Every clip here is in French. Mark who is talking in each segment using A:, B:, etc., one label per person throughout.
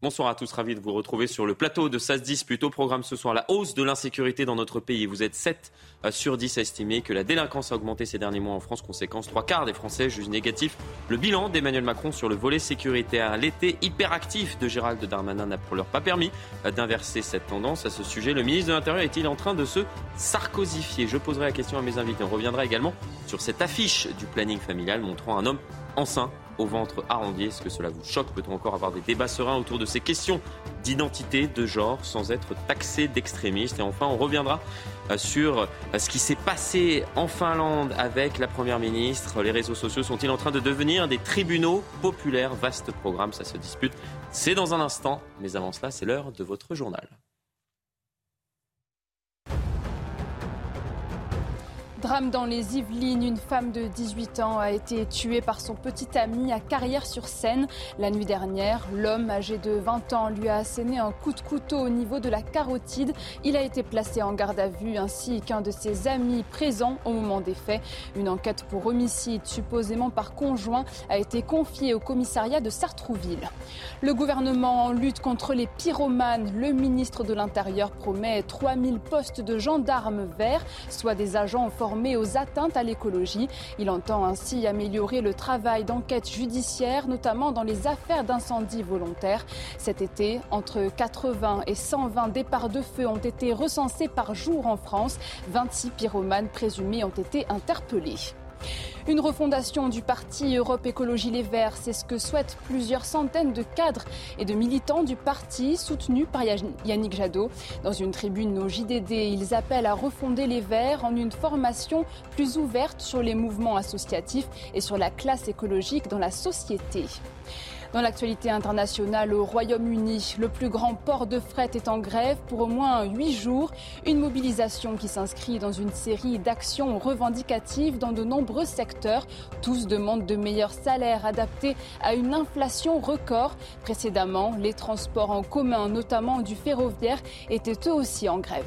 A: Bonsoir à tous, ravi de vous retrouver sur le plateau de SAS 10. Plutôt programme ce soir la hausse de l'insécurité dans notre pays. Vous êtes 7 euh, sur 10 à estimer que la délinquance a augmenté ces derniers mois en France. Conséquence, trois quarts des Français jugent négatif le bilan d'Emmanuel Macron sur le volet sécuritaire. L'été hyperactif de Gérald Darmanin n'a pour l'heure pas permis euh, d'inverser cette tendance. À ce sujet, le ministre de l'Intérieur est-il en train de se sarcosifier? Je poserai la question à mes invités. On reviendra également sur cette affiche du planning familial montrant un homme enceint au ventre arrondi. Est-ce que cela vous choque? Peut-on encore avoir des débats sereins autour de ces questions d'identité, de genre, sans être taxé d'extrémiste Et enfin, on reviendra euh, sur euh, ce qui s'est passé en Finlande avec la Première ministre. Les réseaux sociaux sont-ils en train de devenir des tribunaux populaires? Vaste programme, ça se dispute. C'est dans un instant, mais avant cela, c'est l'heure de votre journal.
B: Drame dans les Yvelines, une femme de 18 ans a été tuée par son petit ami à Carrière-sur-Seine. La nuit dernière, l'homme âgé de 20 ans lui a asséné un coup de couteau au niveau de la carotide. Il a été placé en garde à vue ainsi qu'un de ses amis présents au moment des faits. Une enquête pour homicide supposément par conjoint a été confiée au commissariat de Sartrouville. Le gouvernement en lutte contre les pyromanes. Le ministre de l'Intérieur promet 3000 postes de gendarmes verts, soit des agents aux atteintes à l'écologie. Il entend ainsi améliorer le travail d'enquête judiciaire, notamment dans les affaires d'incendie volontaires. Cet été, entre 80 et 120 départs de feu ont été recensés par jour en France. 26 pyromanes présumés ont été interpellés. Une refondation du parti Europe Écologie Les Verts, c'est ce que souhaitent plusieurs centaines de cadres et de militants du parti soutenus par Yannick Jadot. Dans une tribune au JDD, ils appellent à refonder les Verts en une formation plus ouverte sur les mouvements associatifs et sur la classe écologique dans la société. Dans l'actualité internationale, au Royaume-Uni, le plus grand port de fret est en grève pour au moins huit jours. Une mobilisation qui s'inscrit dans une série d'actions revendicatives dans de nombreux secteurs. Tous demandent de meilleurs salaires adaptés à une inflation record. Précédemment, les transports en commun, notamment du ferroviaire, étaient eux aussi en grève.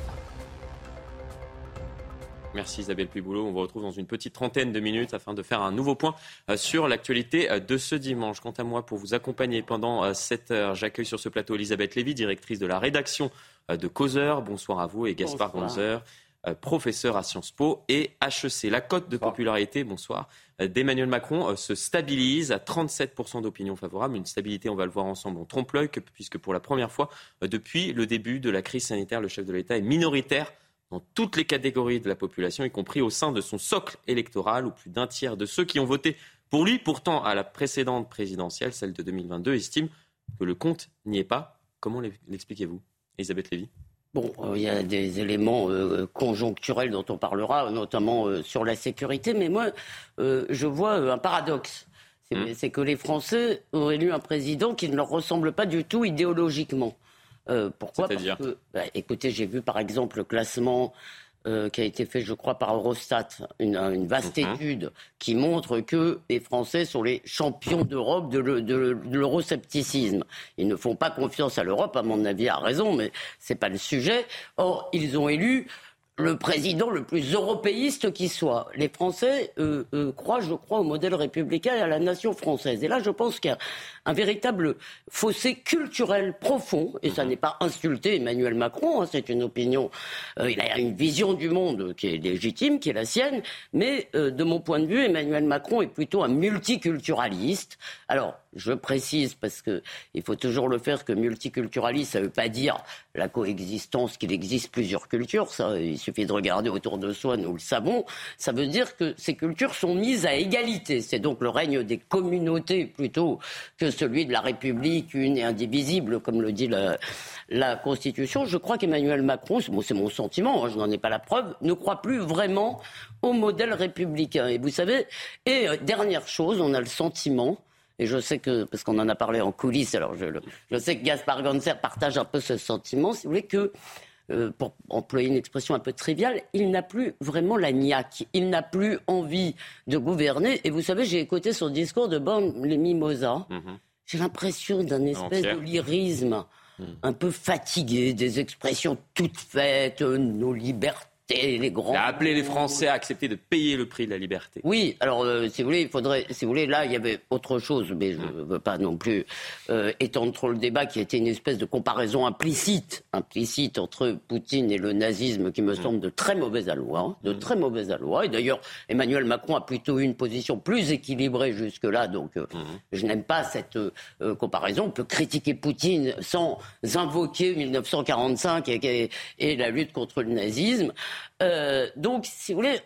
A: Merci Isabelle Puiboulot. On vous retrouve dans une petite trentaine de minutes afin de faire un nouveau point euh, sur l'actualité euh, de ce dimanche. Quant à moi, pour vous accompagner pendant 7 euh, heures, j'accueille sur ce plateau Elisabeth Lévy, directrice de la rédaction de Causeur. Bonsoir à vous et Gaspard Gonzer, professeur à Sciences Po et HEC. La cote de popularité, bonsoir, d'Emmanuel Macron se stabilise à 37% d'opinion favorable. Une stabilité, on va le voir ensemble, en trompe-l'œil, puisque pour la première fois depuis le début de la crise sanitaire, le chef de l'État est minoritaire dans toutes les catégories de la population, y compris au sein de son socle électoral, où plus d'un tiers de ceux qui ont voté pour lui, pourtant à la précédente présidentielle, celle de 2022, estiment que le compte n'y est pas. Comment l'expliquez-vous, Elisabeth Lévy?
C: Bon, euh, il y a des éléments euh, conjoncturels dont on parlera, notamment euh, sur la sécurité, mais moi, je vois un paradoxe. Mmh. C'est que les Français ont élu un président qui ne leur ressemble pas du tout idéologiquement. Euh, pourquoi Parce que, bah, écoutez, j'ai vu par exemple le classement euh, qui a été fait, je crois, par Eurostat, une, vaste mhm. étude qui montre que les Français sont les champions d'Europe de l'euroscepticisme. Ils ne font pas confiance à l'Europe, à mon avis, à raison, mais ce n'est pas le sujet. Or, ils ont élu le président le plus européiste qui soit. Les Français euh, euh, croient, je crois, au modèle républicain et à la nation française. Et là, je pense qu'il y a un véritable fossé culturel profond, et ça n'est pas insulter Emmanuel Macron, hein, c'est une opinion, euh, il a une vision du monde qui est légitime, qui est la sienne, mais de mon point de vue, Emmanuel Macron est plutôt un multiculturaliste. Alors, je précise, parce qu'il faut toujours le faire, que multiculturaliste, ça ne veut pas dire la coexistence, qu'il existe plusieurs cultures, ça, il suffit de regarder autour de soi, nous le savons. Ça veut dire que ces cultures sont mises à égalité. C'est donc le règne des communautés plutôt que celui de la République une et indivisible, comme le dit la, Constitution. Je crois qu'Emmanuel Macron, c'est mon sentiment, hein, je n'en ai pas la preuve, ne croit plus vraiment au modèle républicain. Et vous savez, et euh, dernière chose, on a le sentiment et je sais que, parce qu'on en a parlé en coulisses, alors je, je sais que Gaspard Ganser partage un peu ce sentiment, si vous voulez, que euh, pour employer une expression un peu triviale, il n'a plus vraiment la niaque. Il n'a plus envie de gouverner. Et vous savez, j'ai écouté son discours de Bon les Mimosas. Mhm. J'ai l'impression d'un espèce de lyrisme mhm. un peu fatigué, des expressions toutes faites, nos libertés les grands.
A: Il a appelé les Français à accepter de payer le prix de la liberté.
C: Oui, alors euh, si vous voulez, il faudrait, si vous voulez, là il y avait autre chose, mais je ne veux pas non plus euh, étendre trop le débat, qui était une espèce de comparaison implicite, implicite entre Poutine et le nazisme, qui me semble de très mauvaise aloi, hein, de très mauvaise aloi. Et d'ailleurs, Emmanuel Macron a plutôt eu une position plus équilibrée jusque-là, donc euh, je n'aime pas cette comparaison. On peut critiquer Poutine sans invoquer 1945 et la lutte contre le nazisme. Euh, donc, si vous voulez,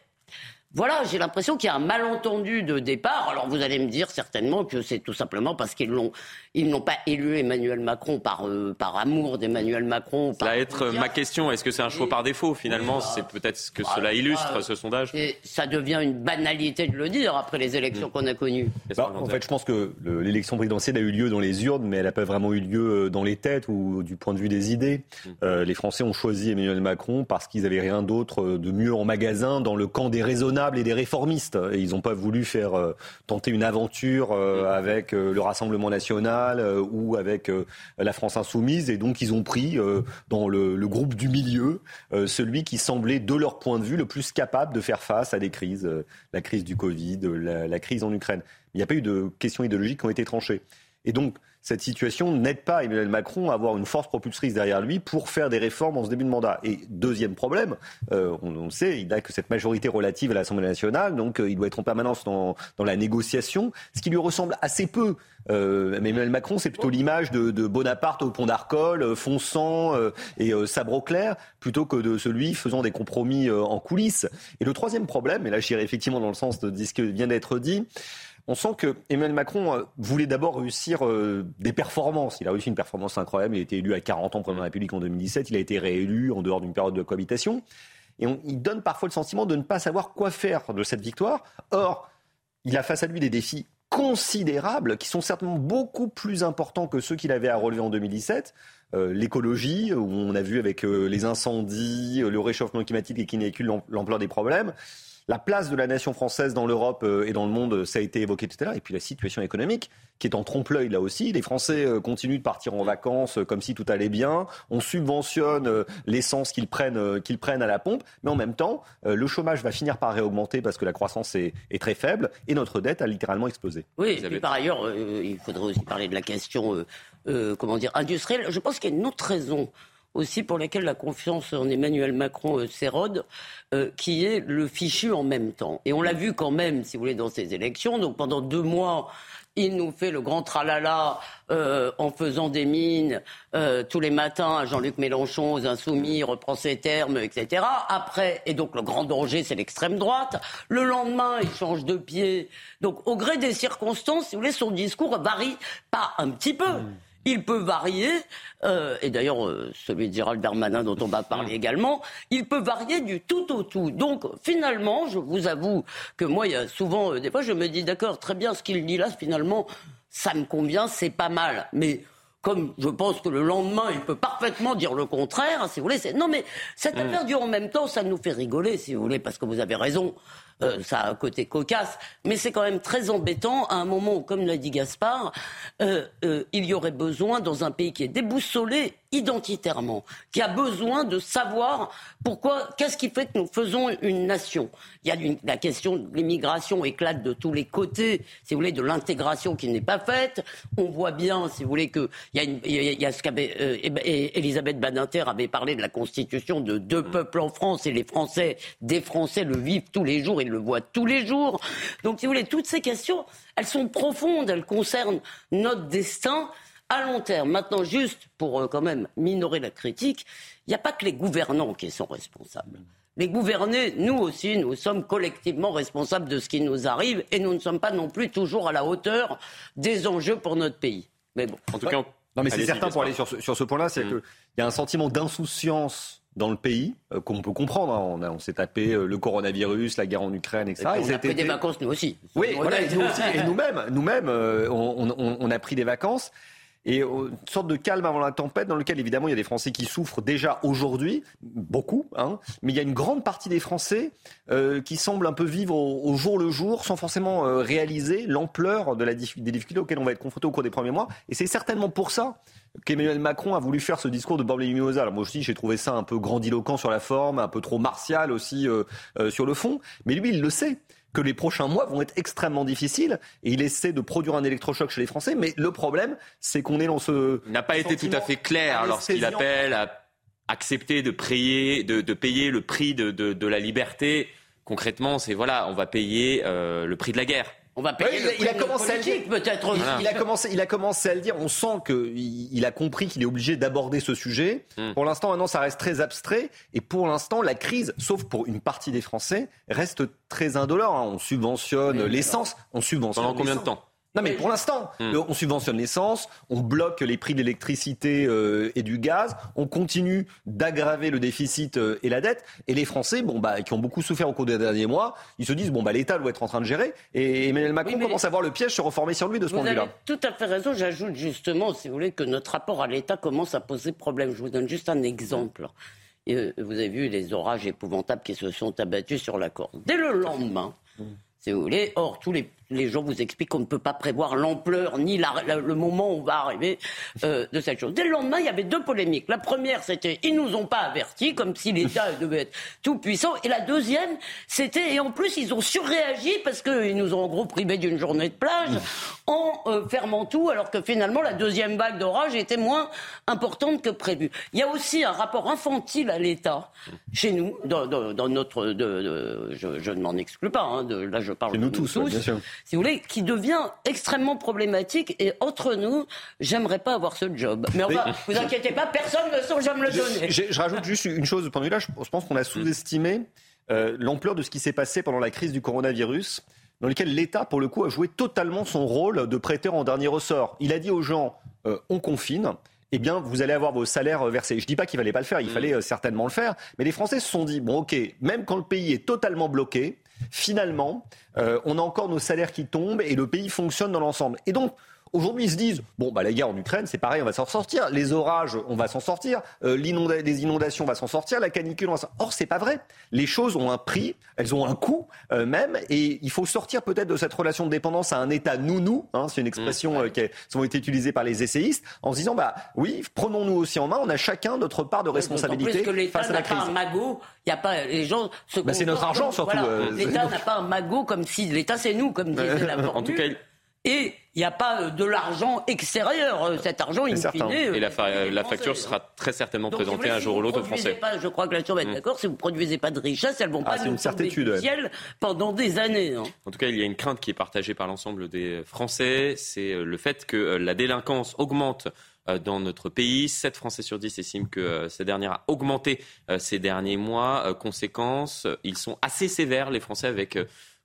C: voilà, j'ai l'impression qu'il y a un malentendu de départ. Alors vous allez me dire certainement que c'est tout simplement parce qu'ils l'ont, ils n'ont pas élu Emmanuel Macron par euh, par amour d'Emmanuel Macron.
A: Ça va être ma question. Est-ce que c'est un choix par défaut finalement? Bah, C'est peut-être ce que cela illustre ce sondage.
C: Et ça devient une banalité de le dire après les élections mm. qu'on a connues.
D: Bah, en fait, je pense que l'élection présidentielle a eu lieu dans les urnes, mais elle n'a pas vraiment eu lieu euh, dans les têtes ou du point de vue des idées. Mm. Euh, les Français ont choisi Emmanuel Macron parce qu'ils avaient rien d'autre de mieux en magasin dans le camp des raisonnables et des réformistes. Et ils n'ont pas voulu faire euh, tenter une aventure euh, avec euh, le Rassemblement national ou avec la France insoumise. Et donc ils ont pris dans le, groupe du milieu celui qui semblait, de leur point de vue, le plus capable de faire face à des crises, la crise du Covid, la, la crise en Ukraine. Il n'y a pas eu de questions idéologiques qui ont été tranchées. Et donc, cette situation n'aide pas Emmanuel Macron à avoir une force propulsrice derrière lui pour faire des réformes en ce début de mandat. Et deuxième problème, euh, on, le sait, il n'a que cette majorité relative à l'Assemblée nationale, donc euh, il doit être en permanence dans, la négociation, ce qui lui ressemble assez peu. Euh, Emmanuel Macron, c'est plutôt l'image de, Bonaparte au pont d'Arcole, fonçant et sabre clair, plutôt que de celui faisant des compromis en coulisses. Et le troisième problème, et là j'irai effectivement dans le sens de ce qui vient d'être dit, on sent que Emmanuel Macron euh, voulait d'abord réussir euh, des performances. Il a réussi une performance incroyable. Il a été élu à 40 ans président de la République en 2017. Il a été réélu en dehors d'une période de cohabitation. Et il donne parfois le sentiment de ne pas savoir quoi faire de cette victoire. Or, il a face à lui des défis considérables qui sont certainement beaucoup plus importants que ceux qu'il avait à relever en 2017. Euh, l'écologie, où on a vu avec les incendies, le réchauffement climatique et qui n'est l'ampleur des problèmes. La place de la nation française dans l'Europe euh, et dans le monde, ça a été évoqué tout à l'heure. Et puis la situation économique, qui est en trompe-l'œil là aussi. Les Français euh, continuent de partir en vacances euh, comme si tout allait bien. On subventionne l'essence qu'ils prennent, qu'ils prennent à la pompe. Mais en même temps, le chômage va finir par réaugmenter parce que la croissance est, très faible et notre dette a littéralement explosé.
C: Oui, et par ailleurs, il faudrait aussi parler de la question, comment dire, industrielle. Je pense qu'il y a une autre raison aussi pour laquelle la confiance en Emmanuel Macron euh, s'érode, euh, qui est le fichu en même temps. Et on l'a vu quand même, si vous voulez, dans ces élections. Donc pendant deux mois, il nous fait le grand tralala euh, en faisant des mines tous les matins à Jean-Luc Mélenchon, aux Insoumis, reprend ses termes, etc. Après, et donc le grand danger, c'est l'extrême droite. Le lendemain, il change de pied. Donc au gré des circonstances, si vous voulez, son discours varie pas un petit peu. Il peut varier, euh, et d'ailleurs euh, celui de Gérald Darmanin dont on va parler mm. également, il peut varier du tout au tout. Donc finalement, je vous avoue que moi, il y a souvent, euh, des fois, je me dis, d'accord, très bien, ce qu'il dit là, finalement, ça me convient, c'est pas mal. Mais comme je pense que le lendemain, il peut parfaitement dire le contraire, si vous voulez. Non, mais cette mm. affaire dure en même temps, ça nous fait rigoler, si vous voulez, parce que vous avez raison. Euh, ça a un côté cocasse, mais c'est quand même très embêtant à un moment où, comme l'a dit Gaspard, euh, euh, il y aurait besoin, dans un pays qui est déboussolé identitairement, qui a besoin de savoir pourquoi, qu'est-ce qui fait que nous faisons une nation. Il y a une, la question de l'immigration éclate de tous les côtés, si vous voulez, de l'intégration qui n'est pas faite. On voit bien, si vous voulez, que il y a, une, il y a ce qu'avait euh, Elisabeth Badinter avait parlé de la constitution de deux peuples en France et les Français, des Français le vivent tous les jours, ils le voient tous les jours. Donc, si vous voulez, toutes ces questions, elles sont profondes, elles concernent notre destin à long terme. Maintenant, juste pour euh, quand même minorer la critique, il n'y a pas que les gouvernants qui sont responsables. Les gouvernés, nous aussi, nous sommes collectivement responsables de ce qui nous arrive et nous ne sommes pas non plus toujours à la hauteur des enjeux pour notre pays. Mais bon.
D: En tout cas, non, mais c'est certain pour aller sur ce, sur ce point-là, c'est mm. qu'il y a un sentiment d'insouciance dans le pays, euh, qu'on peut comprendre. Hein. On, s'est tapé euh, le coronavirus, la guerre en Ukraine, etc.
C: Et on a pris des vacances, nous aussi.
D: Oui, voilà, et nous aussi. Et nous-mêmes, nous-mêmes euh, on, a pris des vacances. Et une sorte de calme avant la tempête dans lequel, évidemment, il y a des Français qui souffrent déjà aujourd'hui, beaucoup, hein, mais il y a une grande partie des Français qui semblent un peu vivre au, jour le jour sans forcément réaliser l'ampleur de la, des difficultés auxquelles on va être confronté au cours des premiers mois. Et c'est certainement pour ça qu'Emmanuel Macron a voulu faire ce discours de Borlé Mimosa. Alors moi aussi, j'ai trouvé ça un peu grandiloquent sur la forme, un peu trop martial aussi euh, euh, sur le fond. Mais lui, il le sait que les prochains mois vont être extrêmement difficiles et il essaie de produire un électrochoc chez les Français. Mais le problème, c'est qu'on est dans ce.
A: Il n'a pas été tout à fait clair lorsqu'il appelle à accepter de payer, de, payer le prix de, la liberté. Concrètement, c'est voilà, on va payer euh, le prix de la guerre.
C: On va payer il, a commencé à le dire peut-être.
D: Il, a commencé, il a commencé à le dire. On sent qu'il il a compris qu'il est obligé d'aborder ce sujet. Hmm. Pour l'instant, maintenant, ça reste très abstrait. Et pour l'instant, la crise, sauf pour une partie des Français, reste très indolore. Hein. On subventionne l'essence. On subventionne.
A: Pendant combien de temps?
D: Non, mais pour l'instant, hmm. on subventionne l'essence, on bloque les prix de l'électricité euh, et du gaz, on continue d'aggraver le déficit euh, et la dette. Et les Français, bon, bah, qui ont beaucoup souffert au cours des derniers mois, ils se disent bon, bah, l'État doit être en train de gérer. Et Emmanuel Macron commence à voir le piège se reformer sur lui de ce point de vue-là.
C: Tout à fait raison. J'ajoute justement, si vous voulez, que notre rapport à l'État commence à poser problème. Je vous donne juste un exemple. Euh, vous avez vu les orages épouvantables qui se sont abattus sur la Corse. Dès le lendemain, hmm. Si vous voulez, or tous les les gens vous expliquent qu'on ne peut pas prévoir l'ampleur ni le moment où on va arriver euh, de cette chose. Dès le lendemain, il y avait deux polémiques. La première, c'était ils nous ont pas avertis, comme si l'État devait être tout puissant. Et la deuxième, c'était et en plus ils ont surréagi parce qu'ils nous ont en gros privé d'une journée de plage en euh, fermant tout, alors que finalement la deuxième vague d'orage était moins importante que prévu. Il y a aussi un rapport infantile à l'État chez nous, dans, notre, de, je, ne m'en exclus pas. Hein, de, là, je parle
D: de nous tous. bien sûr
C: si vous voulez, qui devient extrêmement problématique. Et entre nous, j'aimerais pas avoir ce job. Mais enfin, vous inquiétez pas, personne ne jamais me le donner.
D: Je, rajoute juste une chose de point de vue-là. Je pense qu'on a sous-estimé euh, l'ampleur de ce qui s'est passé pendant la crise du coronavirus dans lequel l'État, pour le coup, a joué totalement son rôle de prêteur en dernier ressort. Il a dit aux gens, euh, on confine, eh bien, vous allez avoir vos salaires versés. Je ne dis pas qu'il fallait pas le faire, il mm. fallait euh, certainement le faire. Mais les Français se sont dit, bon, ok, même quand le pays est totalement bloqué, finalement, euh, on a encore nos salaires qui tombent et le pays fonctionne dans l'ensemble. Et donc, Aujourd'hui, ils se disent bon, bah, la guerre en Ukraine, c'est pareil, on va s'en sortir. Les orages, on va s'en sortir. Euh, les inondations, on va s'en sortir. La canicule, on va s'en Or, c'est pas vrai. Les choses ont un prix, elles ont un coût euh, même, et il faut sortir peut-être de cette relation de dépendance à un État nounou. Hein, c'est une expression mmh. qui a été utilisée par les essayistes, en se disant bah oui, prenons-nous aussi en main. On a chacun notre part de responsabilité
C: que face à la crise. Pas un magot. Il y a pas les gens.
D: Bah, c'est notre argent surtout.
C: L'État n'a pas un magot comme si l'État c'est nous, comme disait la. En tout cas. Et il n'y a pas euh, de l'argent extérieur. Euh, cet argent, il fine,
A: Et la, la facture sera très certainement présentée un jour ou l'autre aux Français.
C: Pas, je crois que la va être mm. d'accord. Si vous ne produisez pas de richesse, elles ne vont ah, pas nous tomber du ciel pendant des années. Hein.
A: En tout cas, il y a une crainte qui est partagée par l'ensemble des Français. C'est euh, le fait que la délinquance augmente dans notre pays. 7 Français sur 10 estiment que cette dernière a augmenté ces derniers mois. Conséquence, ils sont assez sévères, les Français, avec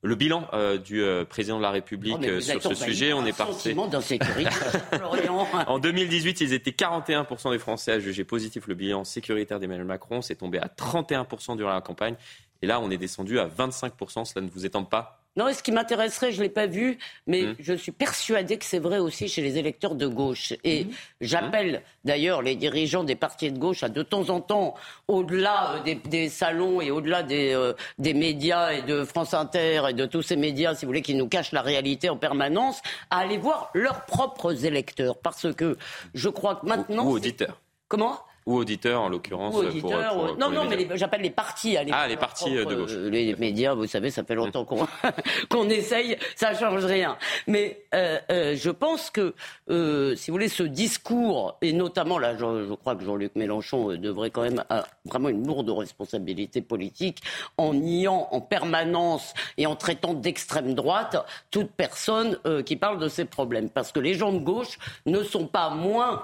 A: le bilan euh, du euh, président de la République oh, euh, sur ce sujet, on est parti. en 2018, ils étaient 41% des Français à juger positif le bilan sécuritaire d'Emmanuel Macron. C'est tombé à 31% durant la campagne. Et là, on est descendu à 25%. Cela ne vous étend pas
C: non, ce qui m'intéresserait, je ne l'ai pas vu, mais mmh. je suis persuadé que c'est vrai aussi chez les électeurs de gauche. Et mmh. j'appelle d'ailleurs les dirigeants des partis de gauche à de temps en temps, au-delà euh, des, salons et au-delà des, euh, des médias et de France Inter et de tous ces médias, si vous voulez, qui nous cachent la réalité en permanence, à aller voir leurs propres électeurs. Parce que je crois que maintenant.
A: Ou auditeurs.
C: Comment?
A: Ou auditeurs, en l'occurrence.
C: Pour, non, non, mais j'appelle les partis.
A: Les ah, les partis de gauche. Euh,
C: les médias, vous savez, ça fait longtemps qu'on qu'on essaye, ça change rien. Mais euh, euh, je pense que, si vous voulez, ce discours, et notamment là, je, crois que Jean-Luc Mélenchon devrait quand même avoir vraiment une lourde responsabilité politique en niant en permanence et en traitant d'extrême droite toute personne qui parle de ces problèmes. Parce que les gens de gauche ne sont pas moins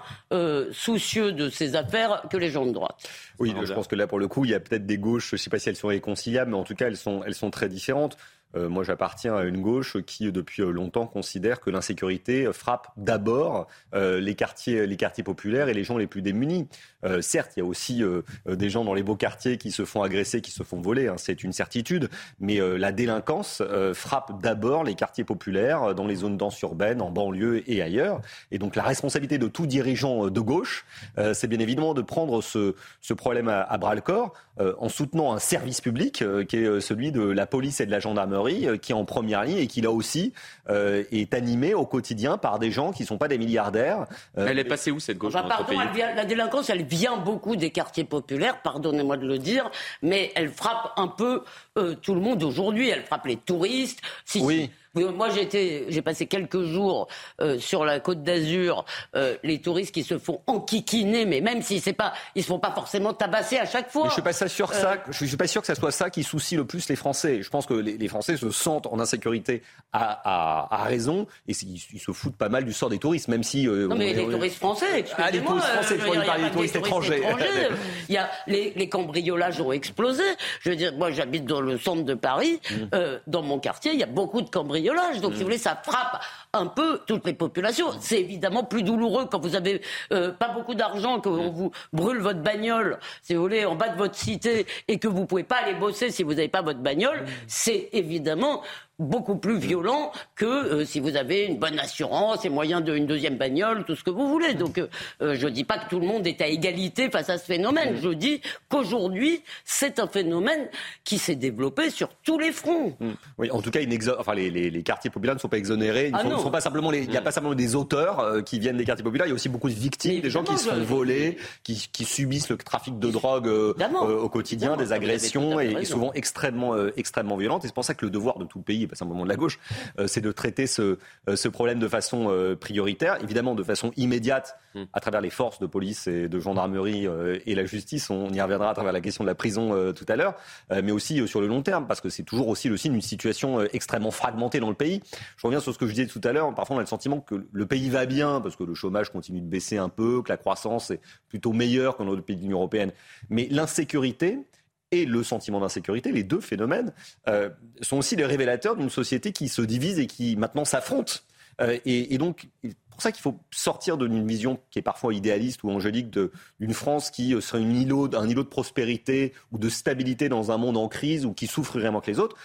C: soucieux de ces affaires que les gens de droite.
D: Oui, je pense que là, pour le coup, il y a peut-être des gauches, je ne sais pas si elles sont réconciliables, mais en tout cas, elles sont, elles sont très différentes. euh, moi, j'appartiens à une gauche qui, depuis longtemps, considère que l'insécurité frappe d'abord les, quartiers, les quartiers populaires et les gens les plus démunis. Certes, il y a aussi des gens dans les beaux quartiers qui se font agresser, qui se font voler, hein, c'est une certitude, mais la délinquance frappe d'abord les quartiers populaires, dans les zones denses urbaines, en banlieue et ailleurs. Et donc, la responsabilité de tout dirigeant de gauche, c'est bien évidemment de prendre ce, ce problème à, à bras-le-corps en soutenant un service public qui est celui de la police et de la gendarmerie euh, qui est en première ligne et qui là aussi euh, est animé au quotidien par des gens qui ne sont pas des milliardaires.
A: Euh, elle est passée où cette gauche
C: pardon, La délinquance, elle vient beaucoup des quartiers populaires, pardonnez-moi de le dire, mais elle frappe un peu tout le monde aujourd'hui. Elle frappe les touristes. Moi, j'ai passé quelques jours euh, sur la Côte d'Azur. Euh, les touristes qui se font enquiquiner, mais même si c'est pas, ils se font pas forcément tabasser à chaque fois.
D: Mais je suis pas sûr ça. Euh, je suis pas sûr que ça soit ça qui soucie le plus les Français. Je pense que les, Français se sentent en insécurité à, à, raison et ils, se foutent pas mal du sort des touristes, même si.
C: non, mais les touristes français.
D: Ah, les touristes français. Il y a des touristes étrangers.
C: il y a les, les, cambriolages ont explosé. Je veux dire, moi, j'habite dans le centre de Paris. Mmh. dans mon quartier, il y a beaucoup de cambriolages donc, si vous voulez, ça frappe un peu toutes les populations. C'est évidemment plus douloureux quand vous avez euh, pas beaucoup d'argent, qu'on vous brûle votre bagnole, si vous voulez, en bas de votre cité, et que vous pouvez pas aller bosser si vous n'avez pas votre bagnole. C'est évidemment beaucoup plus violent que euh, si vous avez une bonne assurance et moyen d'une deuxième bagnole, tout ce que vous voulez. Donc euh, je ne dis pas que tout le monde est à égalité face à ce phénomène. Je dis qu'aujourd'hui, c'est un phénomène qui s'est développé sur tous les fronts.
D: Oui, en tout cas, enfin, les, les, quartiers populaires ne sont pas exonérés. Ah sont, pas simplement il n'y a pas simplement des auteurs qui viennent des quartiers populaires, il y a aussi beaucoup de victimes, des gens qui se font voler, qui, qui, subissent le trafic de drogue au quotidien, des agressions et, et, souvent extrêmement, extrêmement violentes. Et c'est pour ça que le devoir de tout le pays pas simplement de la gauche, euh, c'est de traiter ce, euh, ce, problème de façon euh, prioritaire, évidemment de façon immédiate mm. à travers les forces de police et de gendarmerie et la justice. On y reviendra à travers la question de la prison tout à l'heure, mais aussi sur le long terme, parce que c'est toujours aussi le signe d'une situation extrêmement fragmentée dans le pays. Je reviens sur ce que je disais tout à l'heure. Parfois, on a le sentiment que le pays va bien, parce que le chômage continue de baisser un peu, que la croissance est plutôt meilleure que dans d'autres pays de l'Union européenne. Mais l'insécurité, et le sentiment d'insécurité, les deux phénomènes, euh, sont aussi les révélateurs d'une société qui se divise et qui maintenant s'affronte. Euh, et, donc, c'est pour ça qu'il faut sortir d'une vision qui est parfois idéaliste ou angélique d'une France qui serait une îlot, un îlot de prospérité ou de stabilité dans un monde en crise ou qui souffrirait moins que les autres.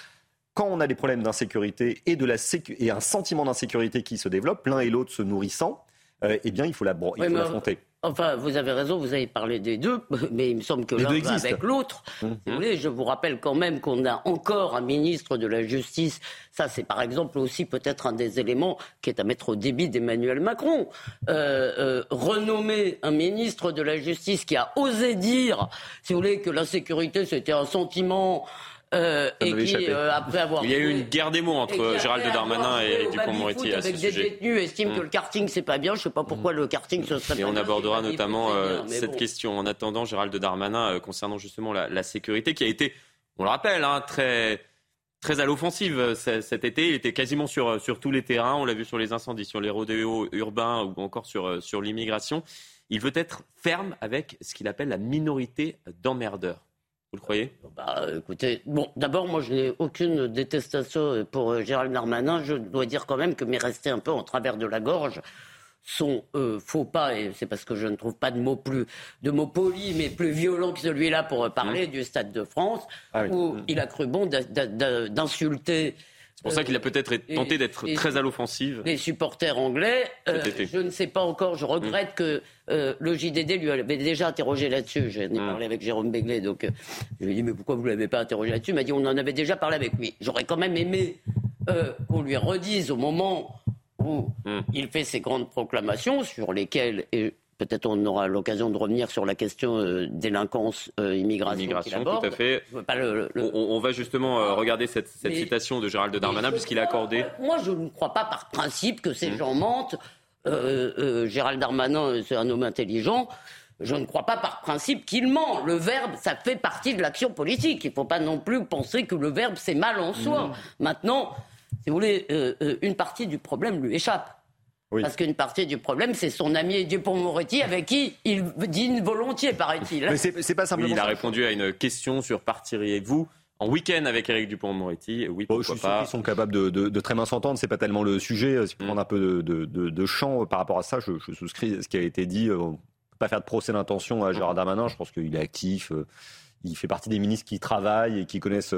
D: Quand on a des problèmes d'insécurité et, de la et un sentiment d'insécurité qui se développe, l'un et l'autre se nourrissant, euh, eh bien, il faut l'affronter.
C: Enfin, vous avez raison, vous avez parlé des deux, mais il me semble que l'un va avec l'autre. Mmh. je vous rappelle quand même qu'on a encore un ministre de la Justice. Ça, c'est par exemple aussi peut-être un des éléments qui est à mettre au débit d'Emmanuel Macron. Euh, euh, renommer un ministre de la Justice qui a osé dire, si vous voulez, que l'insécurité c'était un sentiment euh, et qui,
A: euh, après avoir... Il y a eu une guerre des mots entre Gérald Darmanin et Dupont-Moretti à ce
C: avec des détenus estiment que mm. le karting c'est pas bien. Je sais pas pourquoi le karting ce serait.
A: Et on abordera notamment euh, cette question en attendant Gérald Darmanin concernant justement la, sécurité qui a été, on le rappelle, hein, très très à l'offensive cet été. Il était quasiment sur, sur tous les terrains. On l'a vu sur les incendies, sur les rodéos urbains ou encore sur, sur l'immigration. Il veut être ferme avec ce qu'il appelle la minorité d'emmerdeurs. Vous le croyez?
C: Bah, Écoutez, bon, d'abord, moi, je n'ai aucune détestation pour euh, Gérald Darmanin. Je dois dire quand même que m'est resté un peu en travers de la gorge son euh, faux pas, et c'est parce que je ne trouve pas de mots plus de mots polis, mais plus violents que celui-là pour parler mmh. du Stade de France, ah où mmh. il a cru bon d'insulter
A: c'est pour ça qu'il a peut-être tenté d'être très à l'offensive.
C: Les supporters anglais, euh, je ne sais pas encore, je regrette que euh, le JDD lui avait déjà interrogé là-dessus. J'en ai mm. parlé avec Jérôme Béglé, donc euh, je lui ai dit mais pourquoi vous ne l'avez pas interrogé là-dessus? Il m'a dit on en avait déjà parlé avec lui. J'aurais quand même aimé qu'on lui redise au moment où mm. il fait ses grandes proclamations sur lesquelles, Peut-être on aura l'occasion de revenir sur la question euh, délinquance, euh, immigration.
A: Immigration, tout à fait. On, va justement euh, regarder cette, citation de Gérald Darmanin puisqu'il a accordé.
C: Moi, je ne crois pas par principe que ces mmh. gens mentent. Gérald Darmanin, c'est un homme intelligent. Je ne crois pas par principe qu'il ment. Le verbe, ça fait partie de l'action politique. Il ne faut pas non plus penser que le verbe, c'est mal en soi. Mmh. Maintenant, si vous voulez, une partie du problème lui échappe. Parce qu'une partie du problème, c'est son ami Dupont-Moretti avec qui il dîne volontiers, paraît-il.
A: Mais c'est pas simplement. il a répondu à une question sur partiriez-vous en week-end avec Eric Dupont-Moretti? Oui,
D: bon, je suis sûr qu'ils sont capables de, de, de très bien s'entendre. C'est pas tellement le sujet. Si on prend un peu de, de, champ par rapport à ça, je, je souscris ce qui a été dit. On ne peut pas faire de procès d'intention à Gérard Darmanin. Je pense qu'il est actif. Il fait partie des ministres qui travaillent et qui connaissent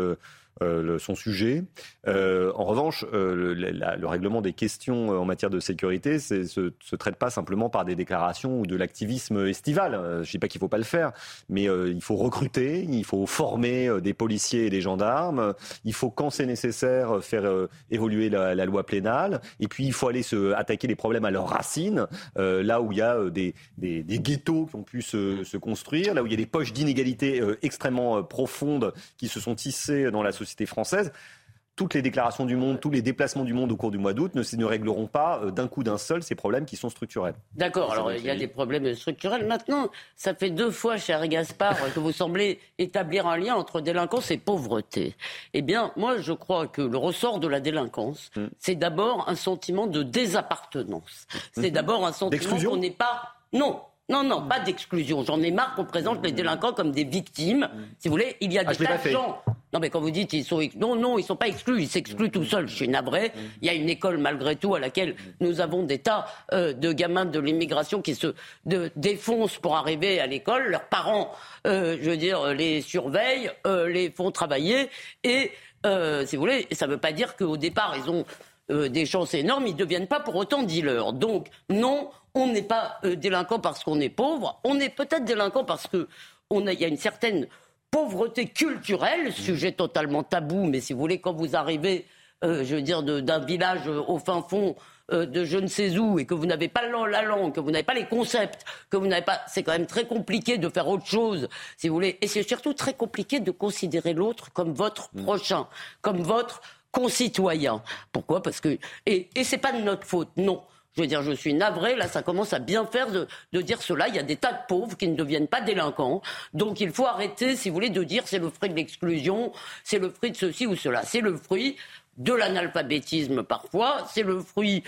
D: euh, son sujet. Euh, en revanche, euh, le, règlement des questions en matière de sécurité se, se traite pas simplement par des déclarations ou de l'activisme estival. je ne dis pas qu'il ne faut pas le faire, mais il faut recruter, il faut former des policiers et des gendarmes, il faut, quand c'est nécessaire, faire évoluer la, loi pénale, et puis il faut aller attaquer les problèmes à leurs racines, là où il y a des, des, ghettos qui ont pu se, se, construire, là où il y a des poches d'inégalité extrêmement profondes qui se sont tissées dans la société société française toutes les déclarations du monde, tous les déplacements du monde au cours du mois d'août ne, ne, régleront pas euh, d'un coup d'un seul ces problèmes qui sont structurels.
C: D'accord, alors il y a des problèmes structurels. Maintenant, ça fait deux fois, cher Gaspard, que vous semblez établir un lien entre délinquance et pauvreté. Eh bien, moi, je crois que le ressort de la délinquance, hmm. c'est d'abord un sentiment de désappartenance. C'est hmm. d'abord un sentiment qu'on n'est pas... Non, non, non, pas d'exclusion. J'en ai marre qu'on présente les délinquants comme des victimes. Si vous voulez, il y a ah, des tas de gens. Non, mais quand vous dites ils sont non, non, ils sont pas exclus, ils s'excluent tout seuls. Je suis navré. Il y a une école malgré tout à laquelle nous avons des tas euh, de gamins de l'immigration qui se défoncent pour arriver à l'école. Leurs parents, euh, je veux dire, les surveillent, euh, les font travailler et si vous voulez, ça ne veut pas dire qu'au départ ils ont des chances énormes, ils ne deviennent pas pour autant dealers. Donc, non, on n'est pas euh, délinquant parce qu'on est pauvre, on est peut-être délinquant parce qu'il y a une certaine pauvreté culturelle, sujet totalement tabou, mais si vous voulez, quand vous arrivez, euh, je veux dire, d'un village euh, au fin fond de je ne sais où et que vous n'avez pas la langue, que vous n'avez pas les concepts, que vous n'avez pas, c'est quand même très compliqué de faire autre chose, si vous voulez, et c'est surtout très compliqué de considérer l'autre comme votre mm. prochain, comme votre concitoyen. Pourquoi? Parce que et, et c'est pas de notre faute, non. Je veux dire, je suis navré, là, ça commence à bien faire de, dire cela. Il y a des tas de pauvres qui ne deviennent pas délinquants. Donc il faut arrêter, si vous voulez, de dire c'est le fruit de l'exclusion, c'est le fruit de ceci ou cela. C'est le fruit de l'analphabétisme parfois, c'est le fruit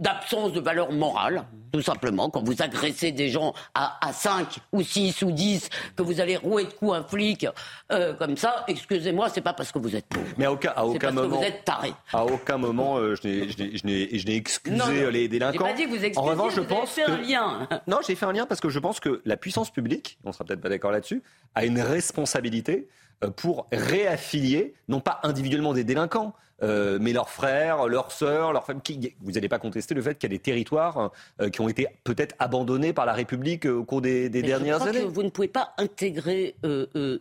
C: d'absence de, valeur morale, tout simplement. Quand vous agressez des gens à, à 5 ou 6 ou 10, que vous allez rouer de coups un flic euh, comme ça, excusez-moi, c'est pas parce que vous êtes pauvre.
D: Mais à aucun, à aucun
C: parce
D: moment.
C: Que vous êtes taré.
D: À aucun moment, euh, je n'ai excusé les délinquants.
C: Pas dit que vous en revanche, je pense fait un lien.
D: Non, j'ai fait un lien parce que je pense que la puissance publique, on sera peut-être pas d'accord là-dessus, a une responsabilité euh, pour réaffilier, non pas individuellement des délinquants, euh, mais leurs frères, leurs sœurs, leurs femmes. vous n'allez pas contester le fait qu'il y a des territoires euh, qui ont été peut-être abandonnés par la République au cours des, dernières
C: je
D: années.
C: Que vous ne pouvez pas intégrer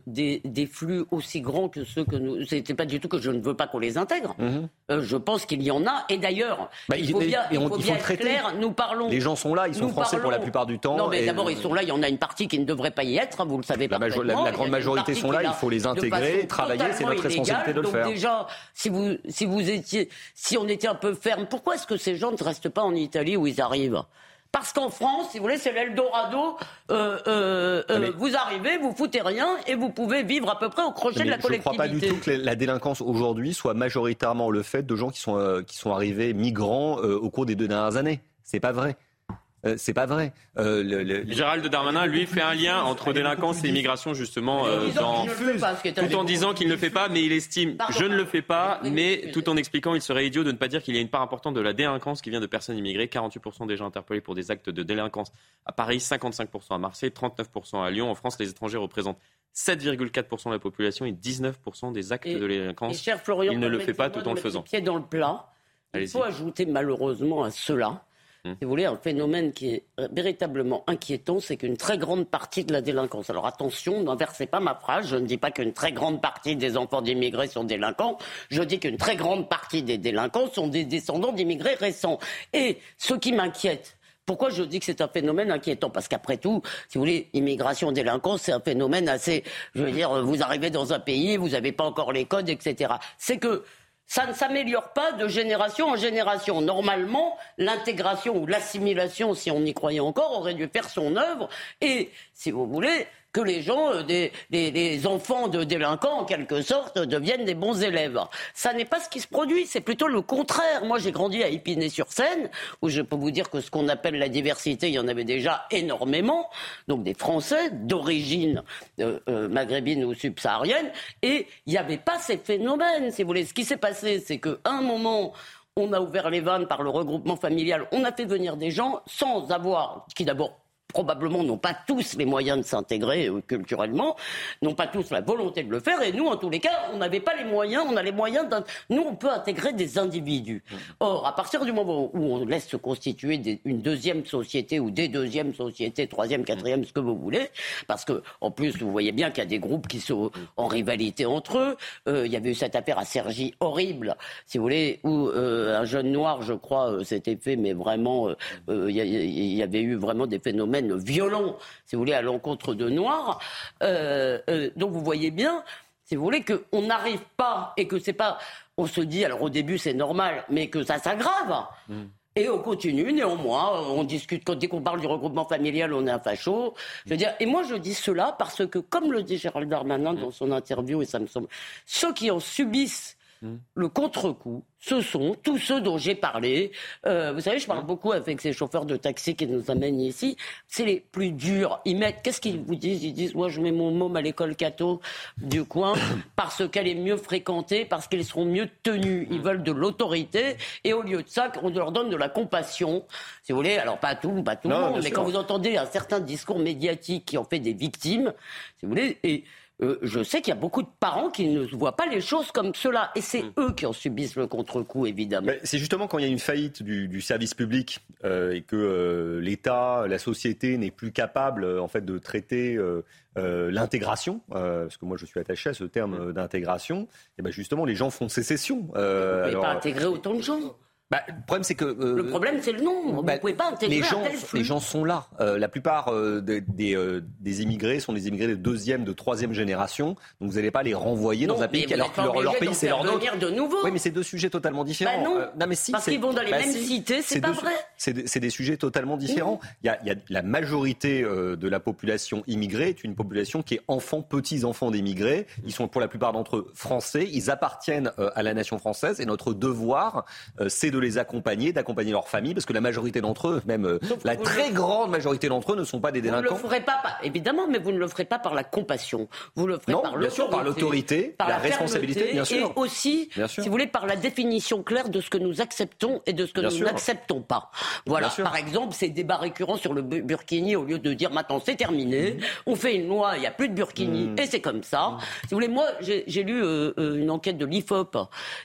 C: des, flux aussi grands que ceux que nous. C'est pas du tout que je ne veux pas qu'on les intègre. Mhm. je pense qu'il y en a. Et d'ailleurs, bah, il faut bien, il faut bien être clair. Nous parlons.
D: Les gens sont là, ils sont français pour la plupart du temps.
C: Non, mais d'abord ils sont là. Il y en a une partie qui ne devrait pas y être. Hein, vous le savez
D: la,
C: la,
D: la grande majorité sont là. Il faut les intégrer, travailler. C'est notre responsabilité de le faire.
C: Déjà, si vous si vous étiez, si on était un peu ferme, pourquoi est-ce que ces gens ne restent pas en Italie où ils arrivent? Parce qu'en France, si vous voulez, c'est l'Eldorado. Euh, euh, euh vous arrivez, vous foutez rien et vous pouvez vivre à peu près au crochet de la collectivité.
D: Je ne crois pas du tout que la délinquance aujourd'hui soit majoritairement le fait de gens qui sont, qui sont arrivés migrants au cours des deux dernières années. C'est pas vrai. Euh, c'est pas vrai.
A: Euh, le, Gérald Darmanin, lui, fait un lien entre délinquance et immigration, justement, euh, dans... tout en disant qu'il ne le fait pas, mais il estime je ne le fais pas, mais tout en expliquant il serait idiot de ne pas dire qu'il y a une part importante de la délinquance qui vient de personnes immigrées. 48% des gens interpellés pour des actes de délinquance à Paris, 55% à Marseille, 39% à Lyon. En France, les étrangers représentent 7,4% de la population et 19% des actes de délinquance. il ne le fait pas tout en le faisant.
C: Pied dans le plat. Il faut ajouter malheureusement à cela. Si vous voulez, un phénomène qui est véritablement inquiétant, c'est qu'une très grande partie de la délinquance. Alors attention, n'inversez pas ma phrase. Je ne dis pas qu'une très grande partie des enfants d'immigrés sont délinquants. Je dis qu'une très grande partie des délinquants sont des descendants d'immigrés récents. Et ce qui m'inquiète, pourquoi je dis que c'est un phénomène inquiétant? Parce qu'après tout, si vous voulez, immigration, délinquance, c'est un phénomène assez, je veux dire, vous arrivez dans un pays, vous n'avez pas encore les codes, etc. C'est que ça ne s'améliore pas de génération en génération. Normalement, l'intégration ou l'assimilation, si on y croyait encore, aurait dû faire son œuvre. Et, si vous voulez, que les gens, euh, des, enfants de délinquants, en quelque sorte, deviennent des bons élèves. Ça n'est pas ce qui se produit, c'est plutôt le contraire. Moi, j'ai grandi à Épinay-sur-Seine, où je peux vous dire que ce qu'on appelle la diversité, il y en avait déjà énormément. Donc des Français d'origine euh, euh, maghrébine ou subsaharienne, et il n'y avait pas ces phénomènes, si vous voulez. Ce qui s'est passé, c'est qu'à un moment, on a ouvert les vannes par le regroupement familial, on a fait venir des gens sans avoir, qui d'abord probablement n'ont pas tous les moyens de s'intégrer euh, culturellement, n'ont pas tous la volonté de le faire, et nous, en tous les cas, on n'avait pas les moyens, on a les moyens, nous, on peut intégrer des individus. Or, à partir du moment où on laisse se constituer une deuxième société, ou des deuxièmes sociétés, troisième, quatrième, ce que vous voulez, parce que, en plus, vous voyez bien qu'il y a des groupes qui sont en rivalité entre eux, euh, il y avait eu cette affaire à Sergi horrible, si vous voulez, où euh, un jeune noir, je crois, s'était fait, mais vraiment, il y avait eu vraiment des phénomènes violent, si vous voulez, à l'encontre de Noirs. Euh, euh, donc vous voyez bien, si vous voulez, qu'on n'arrive pas et que c'est pas. On se dit, alors au début c'est normal, mais que ça s'aggrave. Mm. Et on continue, néanmoins, on discute, dès qu'on parle du regroupement familial, on est un facho. Je veux dire, et moi je dis cela parce que, comme le dit Gérald Darmanin dans son interview, et ça me semble, ceux qui en subissent Mm. Le contre-coup, ce sont tous ceux dont j'ai parlé. Euh, vous savez, je parle mm. beaucoup avec ces chauffeurs de taxi qui nous amènent ici. C'est les plus durs. Ils mettent, qu'est-ce qu'ils vous disent? Ils disent, moi, je mets mon môme à l'école Cato du coin parce qu'elle est mieux fréquentée, parce qu'ils seront mieux tenus. Ils mm. veulent de l'autorité et au lieu de ça, on leur donne de la compassion. Si vous voulez, alors pas tout, pas tout le monde, mais quand vous entendez un certain discours médiatique qui en fait des victimes, si vous voulez, et euh, je sais qu'il y a beaucoup de parents qui ne voient pas les choses comme cela. Et c'est mm. eux qui en subissent le contre-coup, évidemment.
D: C'est justement quand il y a une faillite du, service public euh, et que euh, l'État, la société n'est plus capable en fait, de traiter l'intégration, parce que moi je suis attaché à ce terme mm. d'intégration, et ben justement les gens font sécession.
C: Euh, Vous ne pas intégrer autant de gens
D: bah, le problème, c'est que.
C: Euh, le problème, c'est le nombre. Vous bah, pouvez pas intégrer
D: les gens, Les gens sont là. Euh, la plupart euh, des, des, immigrés sont des immigrés de deuxième, de troisième génération. Donc vous n'allez pas les renvoyer dans un pays qui, alors que leur, pays, c'est leur
C: nôtre. de nouveau.
D: Oui, mais c'est deux sujets totalement différents.
C: Bah non. non. mais si, Parce qu'ils vont dans les mêmes cités, c'est pas vrai.
D: C'est des sujets totalement différents. Il, y a, il y a, la majorité de la population immigrée est une population qui est enfant, petits-enfants d'émigrés. Ils sont pour la plupart d'entre eux français. Ils appartiennent à la nation française. Et notre devoir, c'est de les accompagner, d'accompagner leur famille, parce que la majorité d'entre eux, même euh, la très grande majorité d'entre eux, ne sont pas des délinquants.
C: Vous ne le ferez pas, évidemment, mais vous ne le ferez pas par la compassion. Vous le ferez par
D: bien sûr, par l'autorité, par la, responsabilité, bien sûr.
C: Et aussi, si vous voulez, par la définition claire de ce que nous acceptons et de ce que nous n'acceptons pas. Voilà. Par exemple, ces débats récurrents sur le burkini, au lieu de dire maintenant c'est terminé, mm-hmm. on fait une loi, il n'y a plus de burkini, mm. et c'est comme ça. Mm. Si vous voulez, moi, j'ai lu euh, euh, une enquête de l'IFOP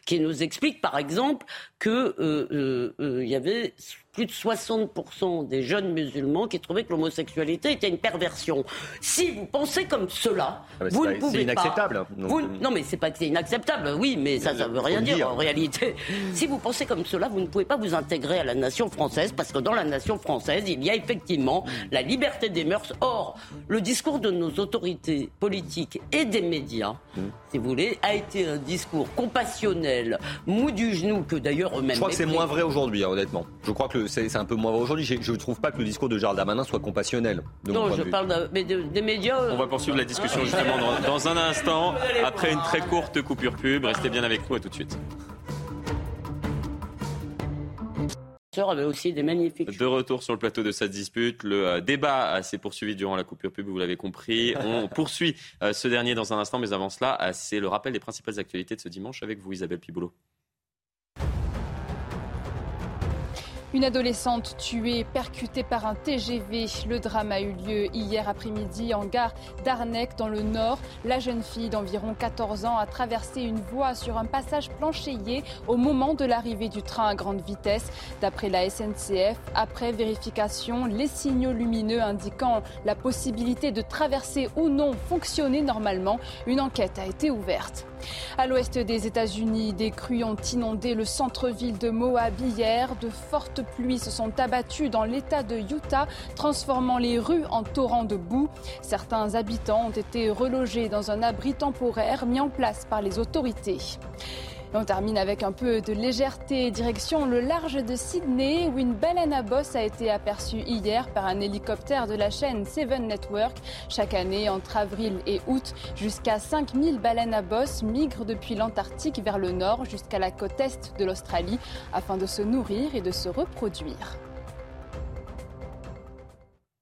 C: qui nous explique, par exemple, que euh, euh, il y avait plus de 60% des jeunes musulmans qui trouvaient que l'homosexualité était une perversion. Si vous pensez comme cela, ah vous ne pouvez
D: pas. C'est inacceptable.
C: non, mais c'est pas que c'est inacceptable. Oui, mais ça, ça veut rien dire, en réalité. si vous pensez comme cela, vous ne pouvez pas vous intégrer à la nation française parce que dans la nation française, il y a effectivement la liberté des mœurs. Or, le discours de nos autorités politiques et des médias, mm. si vous voulez, a été un discours compassionnel, mou du genou que d'ailleurs eux-mêmes.
D: Je crois que c'est moins vrai aujourd'hui, hein, honnêtement. Je crois que c'est un peu moins vrai aujourd'hui. Je ne trouve pas que le discours de Gérald Darmanin soit compassionnel.
C: non, je parle des médias.
A: On va poursuivre la discussion justement dans, un instant, après une très courte coupure pub. Restez bien avec nous, à tout de suite.
C: avait aussi des magnifiques.
A: De retour sur le plateau de cette dispute, le euh, débat s'est poursuivi durant la coupure pub, vous l'avez compris. On poursuit euh, ce dernier dans un instant, mais avant cela, euh, c'est le rappel des principales actualités de ce dimanche avec vous, Isabelle Piboulot.
B: Une adolescente tuée, percutée par un TGV. Le drame a eu lieu hier après-midi en gare d'Arnec dans le nord. La jeune fille d'environ 14 ans a traversé une voie sur un passage planchéié au moment de l'arrivée du train à grande vitesse. D'après la SNCF, après vérification, les signaux lumineux indiquant la possibilité de traverser ou non fonctionnaient normalement. Une enquête a été ouverte. À l'ouest des États-Unis, des crues ont inondé le centre-ville de Moab hier. De fortes pluies se sont abattues dans l'État de Utah, transformant les rues en torrents de boue. Certains habitants ont été relogés dans un abri temporaire mis en place par les autorités. Et on termine avec un peu de légèreté. Direction le large de Sydney, où une baleine à bosse a été aperçue hier par un hélicoptère de la chaîne Seven Network. Chaque année, entre avril et août, jusqu'à 5000 baleines à bosse migrent depuis l'Antarctique vers le nord jusqu'à la côte est de l'Australie afin de se nourrir et de se reproduire.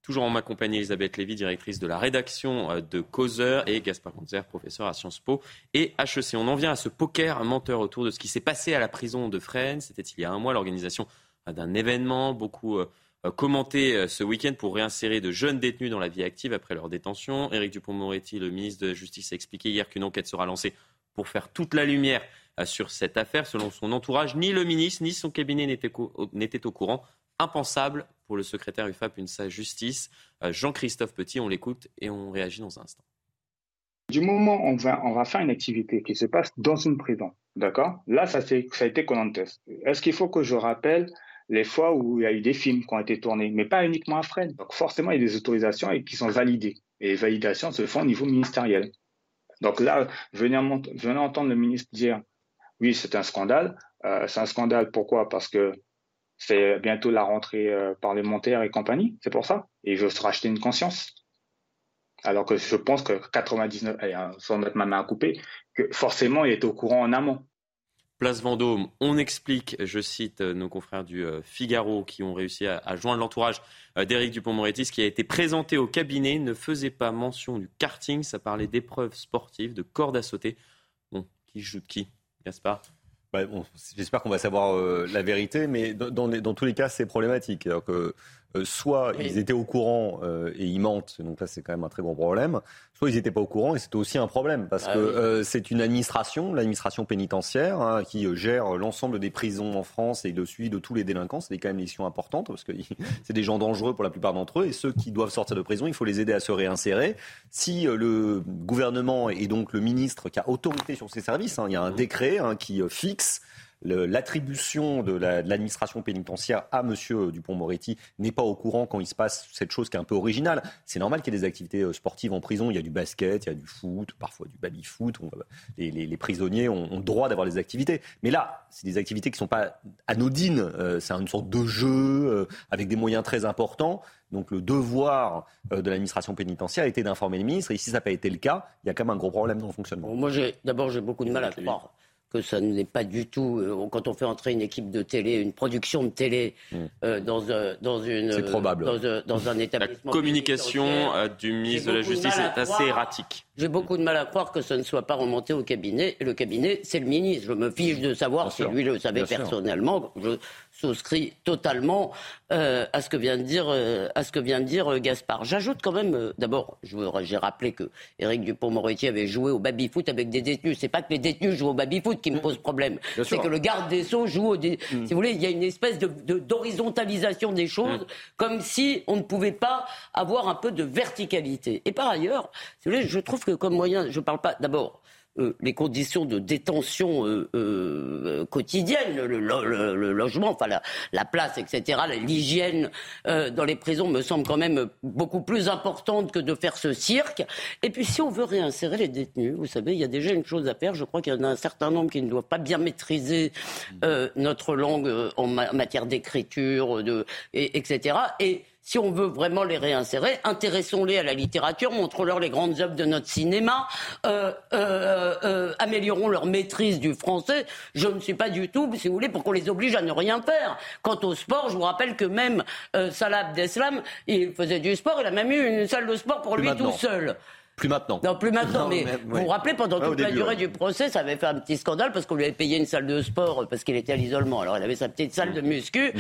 A: Toujours en ma compagnie, Elisabeth Lévy, directrice de la rédaction euh, de Causeur, et Gaspard Gonzer, professeur à Sciences Po et HEC. On en vient à ce poker menteur autour de ce qui s'est passé à la prison de Fresnes. C'était il y a un mois l'organisation euh, d'un événement, beaucoup euh, commenté ce week-end pour réinsérer de jeunes détenus dans la vie active après leur détention. Éric Dupont-Moretti, le ministre de la Justice, a expliqué hier qu'une enquête sera lancée pour faire toute la lumière sur cette affaire. Selon son entourage, ni le ministre ni son cabinet n'étaient au courant. Impensable pour le secrétaire UFAP UNSA Justice, euh, Jean-Christophe Petit. On l'écoute et on réagit dans un instant.
E: Du moment où on va, faire une activité qui se passe dans une prison, d'accord? Là, ça, a été test. Est-ce qu'il faut que je rappelle les fois où il y a eu des films qui ont été tournés, mais pas uniquement à Fresnes? Donc forcément, il y a des autorisations qui sont validées. Et les validations se font au niveau ministériel. Donc là, venez, entendre le ministre dire, oui, c'est un scandale. Euh, c'est un scandale, pourquoi? Parce que c'est bientôt la rentrée euh, parlementaire et compagnie, c'est pour ça. Et il veut se racheter une conscience. Alors que je pense que 99, hein, sans mettre ma main à couper, que forcément il est au courant en amont.
A: Place Vendôme, on explique, je cite euh, nos confrères du euh, Figaro qui ont réussi à, joindre l'entourage d'Éric Dupont-Moretti, qui a été présenté au cabinet, ne faisait pas mention du karting, ça parlait d'épreuves sportives, de cordes à sauter. Bon, qui joue de qui Gaspard?
D: Bah, J'espère qu'on va savoir euh, la vérité, mais dans, tous les cas, c'est problématique. Euh, soit ils étaient au courant euh, et ils mentent, donc là c'est quand même un très gros problème, soit ils n'étaient pas au courant et c'était aussi un problème parce ah que euh, c'est une administration, l'administration pénitentiaire, hein, qui gère l'ensemble des prisons en France et de suivi de tous les délinquants. C'est quand même une mission importante parce que c'est des gens dangereux pour la plupart d'entre eux et ceux qui doivent sortir de prison, il faut les aider à se réinsérer. Si le gouvernement et donc le ministre qui a autorité sur ces services, hein, il y a un mmh. décret hein, qui fixe l'attribution de l'administration pénitentiaire à M. Dupont-Moretti n'est pas au courant quand il se passe cette chose qui est un peu originale. C'est normal qu'il y ait des activités euh, sportives en prison. Il y a du basket, il y a du foot, parfois du baby-foot. Les, les, prisonniers ont, le droit d'avoir des activités. Mais là, c'est des activités qui ne sont pas anodines. Euh, c'est une sorte de jeu euh, avec des moyens très importants. Donc le devoir de l'administration pénitentiaire a été d'informer le ministre. Et si ça n'a pas été le cas, il y a quand même un gros problème dans le fonctionnement.
C: moi, d'abord, j'ai beaucoup de mal à croire que ça n'est pas du tout. Euh, quand on fait entrer une équipe de télé, une production de télé hmm. euh, dans, dans une.
D: C'est probable.
C: Dans, un établissement.
A: La communication euh, du ministre de la Justice est assez erratique.
C: J'ai beaucoup de mal à croire que ça ne soit pas remonté au cabinet. Et le cabinet, c'est le ministre. Je me fiche de savoir si lui le savait personnellement. Je souscris totalement euh, à ce que vient de dire, euh, à ce que vient de dire euh, Gaspard. J'ajoute quand même, d'abord, j'ai rappelé que Éric Dupont-Moretti avait joué au baby-foot avec des détenus. C'est pas que les détenus jouent au baby-foot qui me pose problème. C'est que le garde des Sceaux joue au. Mm. Si vous voulez, il y a une espèce d'horizontalisation de, des choses, mm. comme si on ne pouvait pas avoir un peu de verticalité. Et par ailleurs, si vous voulez, je trouve que comme moyen, je ne parle pas d'abord euh, les conditions de détention euh, euh, quotidienne, le, logement, enfin la, place, etc., l'hygiène dans les prisons me semble quand même beaucoup plus importante que de faire ce cirque. Et puis si on veut réinsérer les détenus, vous savez, il y a déjà une chose à faire. Je crois qu'il y en a un certain nombre qui ne doivent pas bien maîtriser notre langue en matière d'écriture, de, etc. Et si on veut vraiment les réinsérer, intéressons-les à la littérature, montrons-leur les grandes œuvres de notre cinéma, euh, euh, euh, améliorons leur maîtrise du français. Je ne suis pas du tout, si vous voulez, pour qu'on les oblige à ne rien faire. Quant au sport, je vous rappelle que même Salah Abdeslam, il faisait du sport, il a même eu une salle de sport pour lui tout seul.
D: Plus maintenant.
C: Non, plus maintenant. mais, vous vous rappelez, pendant toute la durée du procès, ça avait fait un petit scandale parce qu'on lui avait payé une salle de sport parce qu'il était à l'isolement. Alors, il avait sa petite salle de muscu.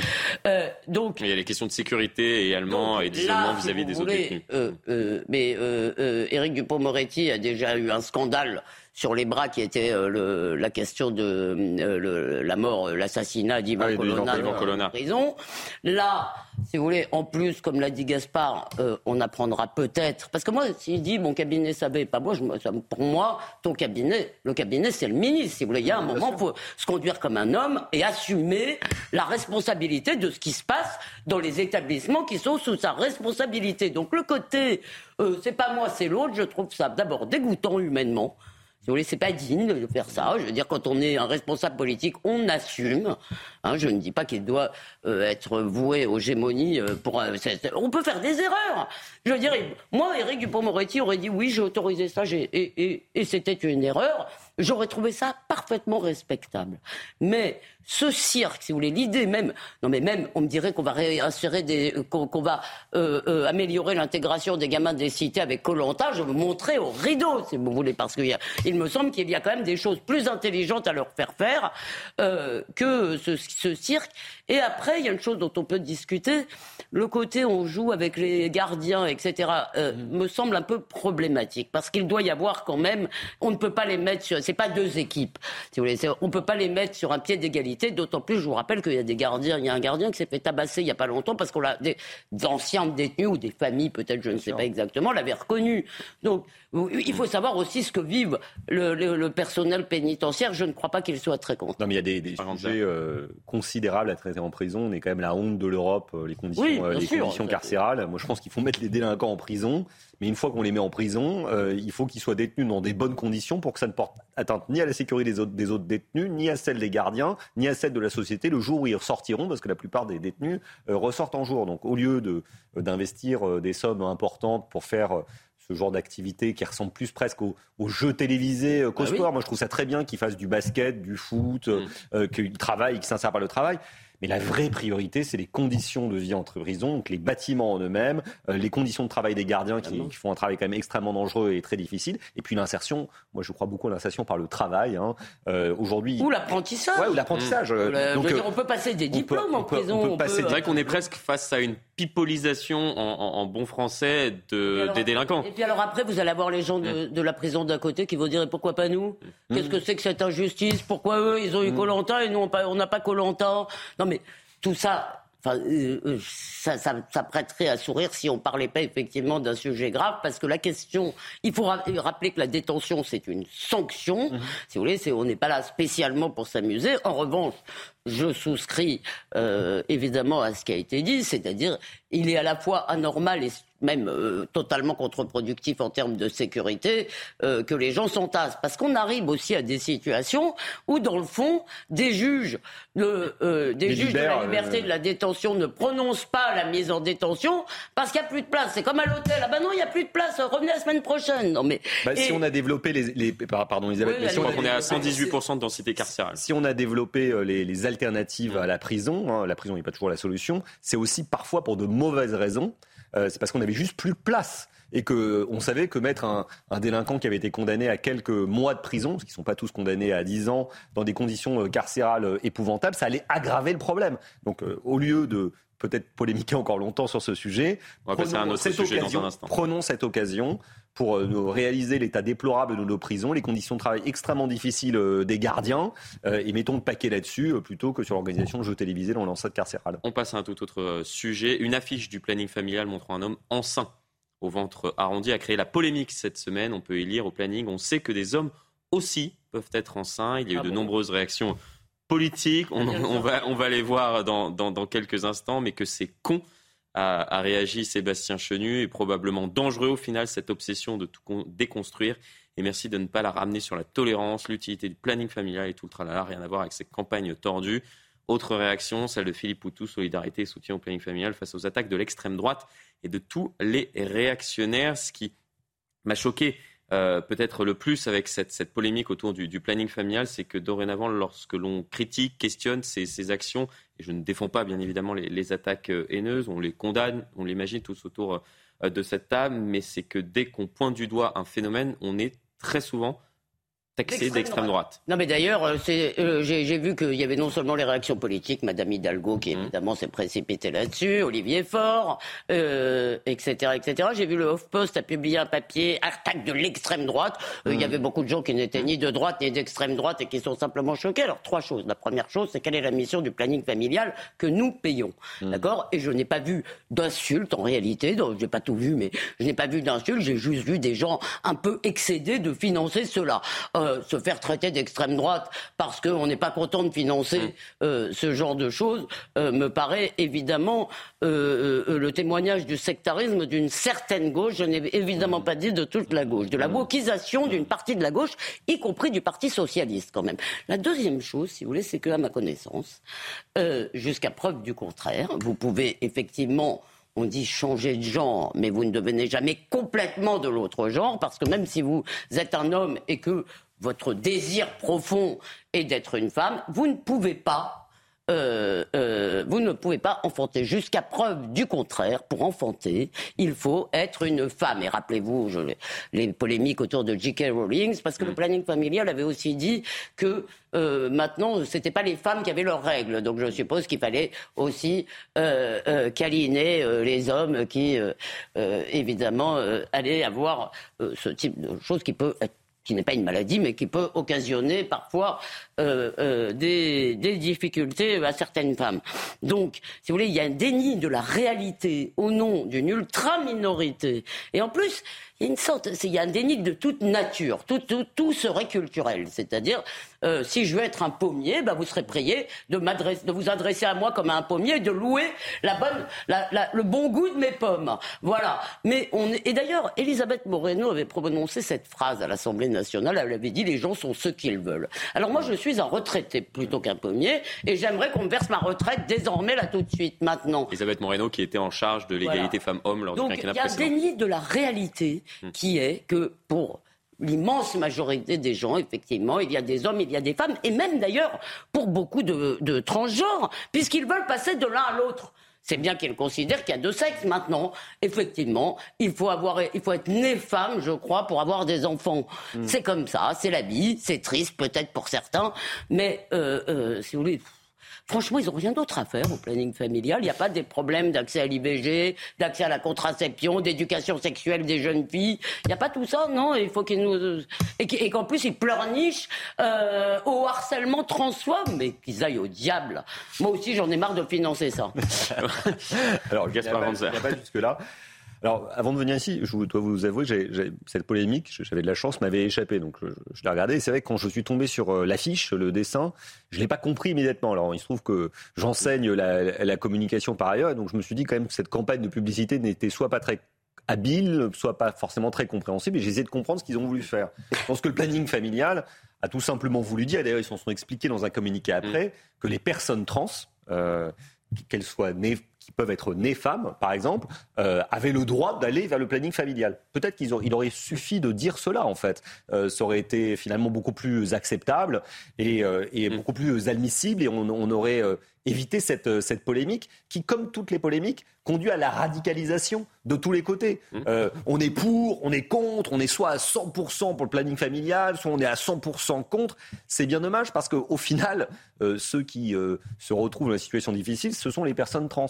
A: Euh, donc, il y a les questions de sécurité également et d'isolement vis-à-vis des autres détenus.
C: Euh, euh, mais euh, Éric Dupont-Moretti a déjà eu un scandale sur les bras qui était euh, la question de euh, la mort, l'assassinat d'Ivan ah Colonna, en prison. Là, si vous voulez, en plus, comme l'a dit Gaspard, euh, on apprendra peut-être. Parce que moi, s'il dit mon cabinet savait, pas moi, je, pour moi, ton cabinet, le cabinet, c'est le ministre. Si vous voulez, il y a un moment, il faut se conduire comme un homme et assumer la responsabilité de ce qui se passe dans les établissements qui sont sous sa responsabilité. Donc le côté, c'est pas moi, c'est l'autre, je trouve ça d'abord dégoûtant humainement. Si vous voulez, c'est pas digne de faire ça. Je veux dire, quand on est un responsable politique, on assume. Hein, je ne dis pas qu'il doit euh, être voué aux gémonies. Euh, pour, euh, on peut faire des erreurs. Je veux dire, moi, Éric Dupont-Moretti aurait dit oui, j'ai autorisé ça, et, et, et c'était une erreur. J'aurais trouvé ça parfaitement respectable. Mais ce cirque, si vous voulez, l'idée même, non mais même, on me dirait qu'on va réinsérer des, qu'on va euh, euh, améliorer l'intégration des gamins des cités avec Colanta, je veux montrer au rideau, si vous voulez, parce qu'il il me semble qu'il y a quand même des choses plus intelligentes à leur faire faire euh, que ce, ce, cirque. Et après, il y a une chose dont on peut discuter, le côté on joue avec les gardiens, etc., euh, mmh. me semble un peu problématique, parce qu'il doit y avoir quand même, on ne peut pas les mettre sur, c'est pas deux équipes, si vous voulez, on peut pas les mettre sur un pied d'égalité D'autant plus, je vous rappelle qu'il y a des gardiens. Il y a un gardien qui s'est fait tabasser il n'y a pas longtemps parce qu'on l'a des, anciens détenus ou des familles, peut-être, je ne sais pas exactement, l'avaient reconnu. Donc, il faut savoir aussi ce que vivent le, personnel pénitentiaire. Je ne crois pas qu'il soit très content.
D: Non, mais il y a des, sujets euh, considérables à traiter en prison. On est quand même la honte de l'Europe, euh, les conditions, euh, les conditions carcérales. Moi, je pense qu'il faut mettre les délinquants en prison. Mais une fois qu'on les met en prison, il faut qu'ils soient détenus dans des bonnes conditions pour que ça ne porte atteinte ni à la sécurité des autres, des autres détenus, ni à celle des gardiens, ni à celle de la société le jour où ils ressortiront, parce que la plupart des détenus ressortent en jour. Donc au lieu d'investir des sommes importantes pour faire ce genre d'activité qui ressemble plus presque au, jeu télévisé qu'au ah sport. Moi, je trouve ça très bien qu'ils fassent du basket, du foot, euh, qu'ils travaillent, qu'ils s'insèrent par le travail. Mais la vraie priorité, c'est les conditions de vie entre prison, donc les bâtiments en eux-mêmes, euh, les conditions de travail des gardiens qui, font un travail quand même extrêmement dangereux et très difficile, et puis l'insertion. Moi, je crois beaucoup à l'insertion par le travail. Hein.
C: Euh, aujourd'hui. Ou l'apprentissage.
D: Ouais, ou l'apprentissage.
C: donc, on peut passer des diplômes en prison.
A: C'est vrai qu'on est presque face à une pipolisation en, bon français de, des délinquants.
C: Et puis alors après, vous allez avoir les gens de, mm. la prison d'à côté qui vont dire pourquoi pas nous? Mm. Qu'est-ce que c'est que cette injustice? Pourquoi eux, ils ont eu mm. Colanta et nous, on n'a pas Colanta? Non mais tout ça, euh, euh, ça, ça, prêterait à sourire si on parlait pas effectivement d'un sujet grave, parce que la question, il faut rappeler que la détention c'est une sanction. Si vous voulez, on n'est pas là spécialement pour s'amuser. En revanche, je souscris euh, évidemment à ce qui a été dit, c'est-à-dire il est à la fois anormal et même euh, totalement contre-productif en termes de sécurité euh, que les gens s'entassent. Parce qu'on arrive aussi à des situations où, dans le fond, des juges, de, des juges de la liberté de la détention ne prononcent pas la mise en détention parce qu'il n'y a plus de place. C'est comme à l'hôtel. Ah ben non, il n'y a plus de place. Revenez la semaine prochaine. Non mais
D: bah, si on a développé les, les pardon Elisabeth,
A: mais si on, est à 118% de densité carcérale.
D: Si on a développé les, les alternatives à la prison, hein, la prison n'est pas toujours la solution, c'est aussi parfois pour de mauvaises raisons. Euh, c'est parce qu'on avait juste plus de place et que on savait que mettre un, délinquant qui avait été condamné à quelques mois de prison, parce qu'ils ne sont pas tous condamnés à 10 ans, dans des conditions euh, carcérales euh, épouvantables, ça allait aggraver le problème. Donc au lieu de peut-être polémiquer encore longtemps sur ce sujet, prenons, cette occasion, prenons cette occasion pour euh, réaliser l'état déplorable de nos prisons, les conditions de travail extrêmement difficiles euh, des gardiens, euh, et mettons le paquet là-dessus plutôt que sur l'organisation de jeux télévisés dans l'enceinte carcérale.
A: On passe à un tout autre sujet. Une affiche du planning familial montrant un homme enceint au ventre arrondi a créé la polémique cette semaine. On peut y lire au planning. On sait que des hommes aussi peuvent être enceints. Il y a eu ah de nombreuses réactions politiques. On, va, on va les voir dans, dans quelques instants, mais que c'est con a, réagi Sébastien Chenu, est probablement dangereux au final cette obsession de tout déconstruire. Et merci de ne pas la ramener sur la tolérance, l'utilité du planning familial et tout le tralala, rien à voir avec ces campagnes tordues. Autre réaction, celle de Philippe Poutou, solidarité et soutien au planning familial face aux attaques de l'extrême droite et de tous les réactionnaires. Ce qui m'a choqué euh, peut-être le plus avec cette, polémique autour du, planning familial, c'est que dorénavant, lorsque l'on critique, questionne ces, actions, et je ne défends pas bien évidemment les, attaques euh, haineuses, on les condamne, on l'imagine tous autour euh, de cette table, mais c'est que dès qu'on pointe du doigt un phénomène, on est très souvent taxé d'extrême droite.
C: Non, mais d'ailleurs, euh, euh, j'ai vu qu'il y avait non seulement les réactions politiques, Madame Hidalgo qui mmh. évidemment s'est précipitée là-dessus, Olivier Faure, euh, etc., etc. J'ai vu le HuffPost a publié un papier attaque de l'extrême droite. Euh, il y mmh. avait beaucoup de gens qui n'étaient ni de droite ni d'extrême droite et qui sont simplement choqués. Alors trois choses. La première chose, c'est quelle est la mission du planning familial que nous payons, mmh. d'accord? Et je n'ai pas vu d'insultes en réalité. Donc j'ai pas tout vu, mais je n'ai pas vu d'insultes. J'ai juste vu des gens un peu excédés de financer cela. euh, se faire traiter d'extrême droite parce qu'on n'est pas content de financer mm. euh, ce genre de choses euh, me paraît évidemment le témoignage du sectarisme d'une certaine gauche. Je n'ai évidemment pas dit de toute la gauche, de la wokisation d'une partie de la gauche, y compris du Parti socialiste quand même. La deuxième chose, si vous voulez, c'est qu'à ma connaissance, jusqu'à preuve du contraire, vous pouvez effectivement on dit changer de genre, mais vous ne devenez jamais complètement de l'autre genre, parce que même si vous êtes un homme et que votre désir profond est d'être une femme, vous ne pouvez pas euh, euh, vous ne pouvez pas enfanter. Jusqu'à preuve du contraire, pour enfanter, il faut être une femme. Et rappelez-vous les polémiques autour de J.K. Rowling, parce que le mm. planning familial avait aussi dit que euh, maintenant, ce n'était pas les femmes qui avaient leurs règles. Donc je suppose qu'il fallait aussi câliner les hommes qui, évidemment, allaient avoir ce type de choses qui peut être qui n'est pas une maladie, mais qui peut occasionner parfois euh, euh, des, difficultés à certaines femmes. Donc, si vous voulez, il y a un déni de la réalité au nom d'une ultra-minorité. Et en plus, il y a une sorte, il y a un déni de toute nature, tout, tout, tout serait culturel. C'est-à-dire, euh, si je veux être un pommier, ben vous serez prié de, de vous adresser à moi comme à un pommier et de louer la bonne, le bon goût de mes pommes. Voilà. Mais on et d'ailleurs, Elisabeth Moreno avait prononcé cette phrase à l'Assemblée nationale. Elle avait dit les gens sont ce qu'ils veulent. Alors moi, je suis un retraité plutôt qu'un pommier et j'aimerais qu'on me verse ma retraite désormais là tout de suite, maintenant.
A: Elisabeth Moreno qui était en charge de l'égalité femmes-hommes lors
C: du
A: quinquennat
C: précédent. Il y a un déni de la réalité Hmm. qui est que pour l'immense majorité des gens, effectivement, il y a des hommes, il y a des femmes, et même d'ailleurs pour beaucoup de, transgenres, puisqu'ils veulent passer de l'un à l'autre. C'est bien qu'ils considèrent qu'il y a deux sexes maintenant. Effectivement, il faut avoir, il faut être né femme, je crois, pour avoir des enfants. Hmm. C'est comme ça, c'est la vie, c'est triste peut-être pour certains, mais euh, euh, si vous voulez, Franchement, ils n'ont rien d'autre à faire au planning familial. Il n'y a pas des problèmes d'accès à l'IVG, d'accès à la contraception, d'éducation sexuelle des jeunes filles. Il n'y a pas tout ça, non? Il faut qu'ils nous et qu'en plus ils pleurnichent euh, au harcèlement transphobe, mais qu'ils aillent au diable. Moi aussi, j'en ai marre de financer ça.
D: Alors, Gaspard Il n'y a pas jusque là. Alors, avant de venir ici, je dois vous avouer que cette polémique, j'avais de la chance, m'avait échappé. Donc, je, je l'ai regardé. C'est vrai que quand je suis tombé sur euh, l'affiche, le dessin, je ne l'ai pas compris immédiatement. Alors, il se trouve que j'enseigne la, la, communication par ailleurs. donc, je me suis dit quand même que cette campagne de publicité n'était soit pas très habile, soit pas forcément très compréhensible. Et j'ai essayé de comprendre ce qu'ils ont voulu faire. Je pense que le planning familial a tout simplement voulu dire, et d'ailleurs, ils s'en sont expliqués dans un communiqué après, mm. que les personnes trans, euh, qu'elles soient nées qui peuvent être nées femmes, par exemple, euh, avaient le droit d'aller vers le planning familial. Peut-être qu'il aurait suffi de dire cela, en fait. Euh, ça aurait été finalement beaucoup plus acceptable et, euh, mm. beaucoup plus admissible et on, aurait évité cette, cette, polémique qui, comme toutes les polémiques, conduit à la radicalisation de tous les côtés. Mm. on est pour, on est contre, on est soit à 100% pour le planning familial, soit on est à 100% contre. C'est bien dommage parce qu'au final, ceux qui se retrouvent dans une situation difficile, ce sont les personnes trans.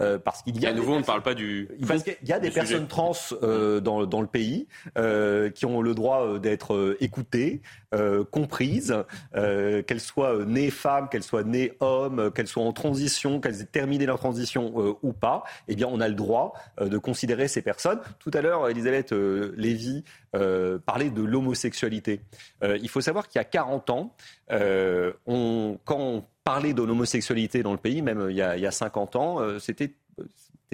A: Euh, parce qu'il y a. À nouveau, on ne parle pas du.
D: Parce qu'il y a des personnes trans euh, dans, dans, le pays euh, qui ont le droit d'être écoutées, comprises, qu'elles soient nées femmes, qu'elles soient nées hommes, qu'elles soient en transition, qu'elles aient terminé leur transition ou pas. Eh bien, on a le droit de considérer ces personnes. Tout à l'heure, Elisabeth Lévy parlait de l'homosexualité. il faut savoir qu'il y a 40 ans, on, quand on parler de l'homosexualité dans le pays, même il y a, il y a 50 ans, euh, c'était